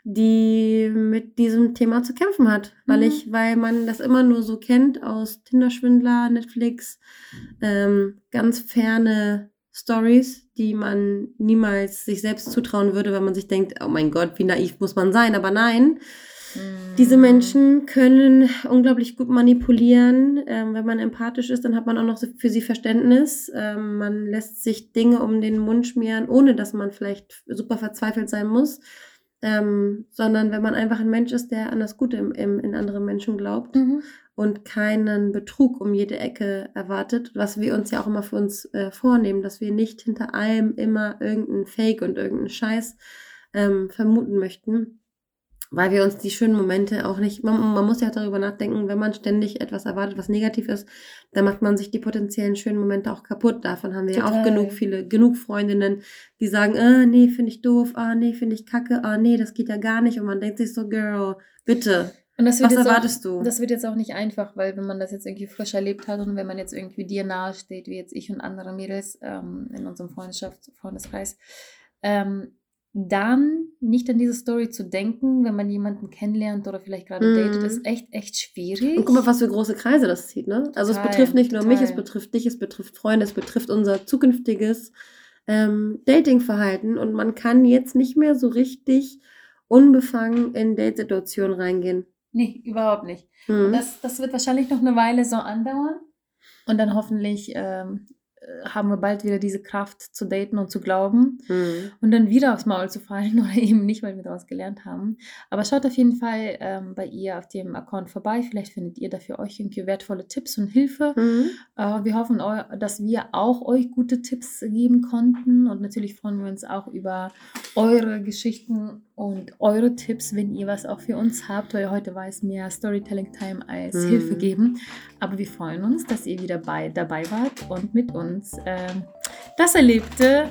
die mit diesem Thema zu kämpfen hat, weil
Mhm.
ich, weil man das immer nur so kennt aus Tinder-Schwindler, Netflix, ähm, ganz ferne Stories, die man niemals sich selbst zutrauen würde, wenn man sich denkt, oh mein Gott, wie naiv muss man sein, aber nein, diese. Menschen können unglaublich gut manipulieren. Ähm, wenn man empathisch ist, dann hat man auch noch für sie Verständnis. Ähm, man lässt sich Dinge um den Mund schmieren, ohne dass man vielleicht super verzweifelt sein muss. Ähm, sondern wenn man einfach ein Mensch ist, der an das Gute im, im, in anderen Menschen glaubt
Mhm.
und keinen Betrug um jede Ecke erwartet, was wir uns ja auch immer für uns äh, vornehmen, dass wir nicht hinter allem immer irgendeinen Fake und irgendeinen Scheiß ähm, vermuten möchten, weil wir uns die schönen Momente auch nicht, man, man muss ja darüber nachdenken, wenn man ständig etwas erwartet, was negativ ist, dann macht man sich die potenziellen schönen Momente auch kaputt. Davon haben wir ja auch
Total.
genug viele, genug Freundinnen, die sagen, äh, nee, finde ich doof, ah, nee, finde ich kacke, ah, nee, das geht ja gar nicht. Und man denkt sich so, Girl, bitte,
Und das
was
wird jetzt
erwartest
auch,
du?
Das wird jetzt auch nicht einfach, weil wenn man das jetzt irgendwie frisch erlebt hat und wenn man jetzt irgendwie dir nahe steht, wie jetzt ich und andere Mädels ähm, in unserem Freundschaft, Freundeskreis, ähm, dann nicht an diese Story zu denken, wenn man jemanden kennenlernt oder vielleicht gerade
Mhm.
datet, ist echt, echt schwierig.
Und guck mal, was für große Kreise das zieht, ne? Also es
Total,
betrifft nicht nur mich, es betrifft dich, es betrifft Freunde, es betrifft unser zukünftiges ähm, Datingverhalten und man kann jetzt nicht mehr so richtig unbefangen in Datesituationen reingehen.
Nee, überhaupt nicht.
Mhm.
Das, das wird wahrscheinlich noch eine Weile so andauern. Und dann hoffentlich ähm, äh, haben wir bald wieder diese Kraft zu daten und zu glauben.
Mhm.
und dann wieder aufs Maul zu fallen [laughs] oder eben nicht, weil wir daraus gelernt haben. Aber schaut auf jeden Fall ähm, bei ihr auf dem Account vorbei. Vielleicht findet ihr da für euch irgendwie wertvolle Tipps und Hilfe.
Mhm.
Äh, wir hoffen, dass wir auch euch gute Tipps geben konnten. Und natürlich freuen wir uns auch über eure Geschichten und eure Tipps, wenn ihr was auch für uns habt, weil heute war es mehr Storytelling-Time als
Mhm.
Hilfe geben. Aber wir freuen uns, dass ihr wieder bei, dabei wart und mit uns ähm, das Erlebte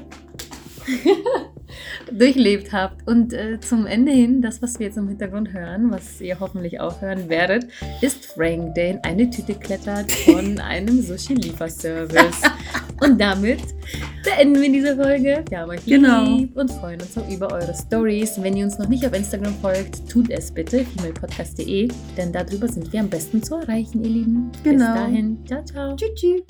[laughs] durchlebt habt. Und äh, zum Ende hin, das, was wir jetzt im Hintergrund hören, was ihr hoffentlich auch hören werdet, ist Frank, der in eine Tüte klettert von [laughs] einem Sushi-Lieferservice. Und damit beenden wir diese Folge. Wir haben euch
Genau.
lieb und freuen uns auch über eure Stories. Wenn ihr uns noch nicht auf Instagram folgt, tut es bitte, female-podcast.de, denn darüber sind wir am besten zu erreichen, ihr Lieben. Bis
Genau.
dahin, ciao, ciao.
Tschüss. tschüss.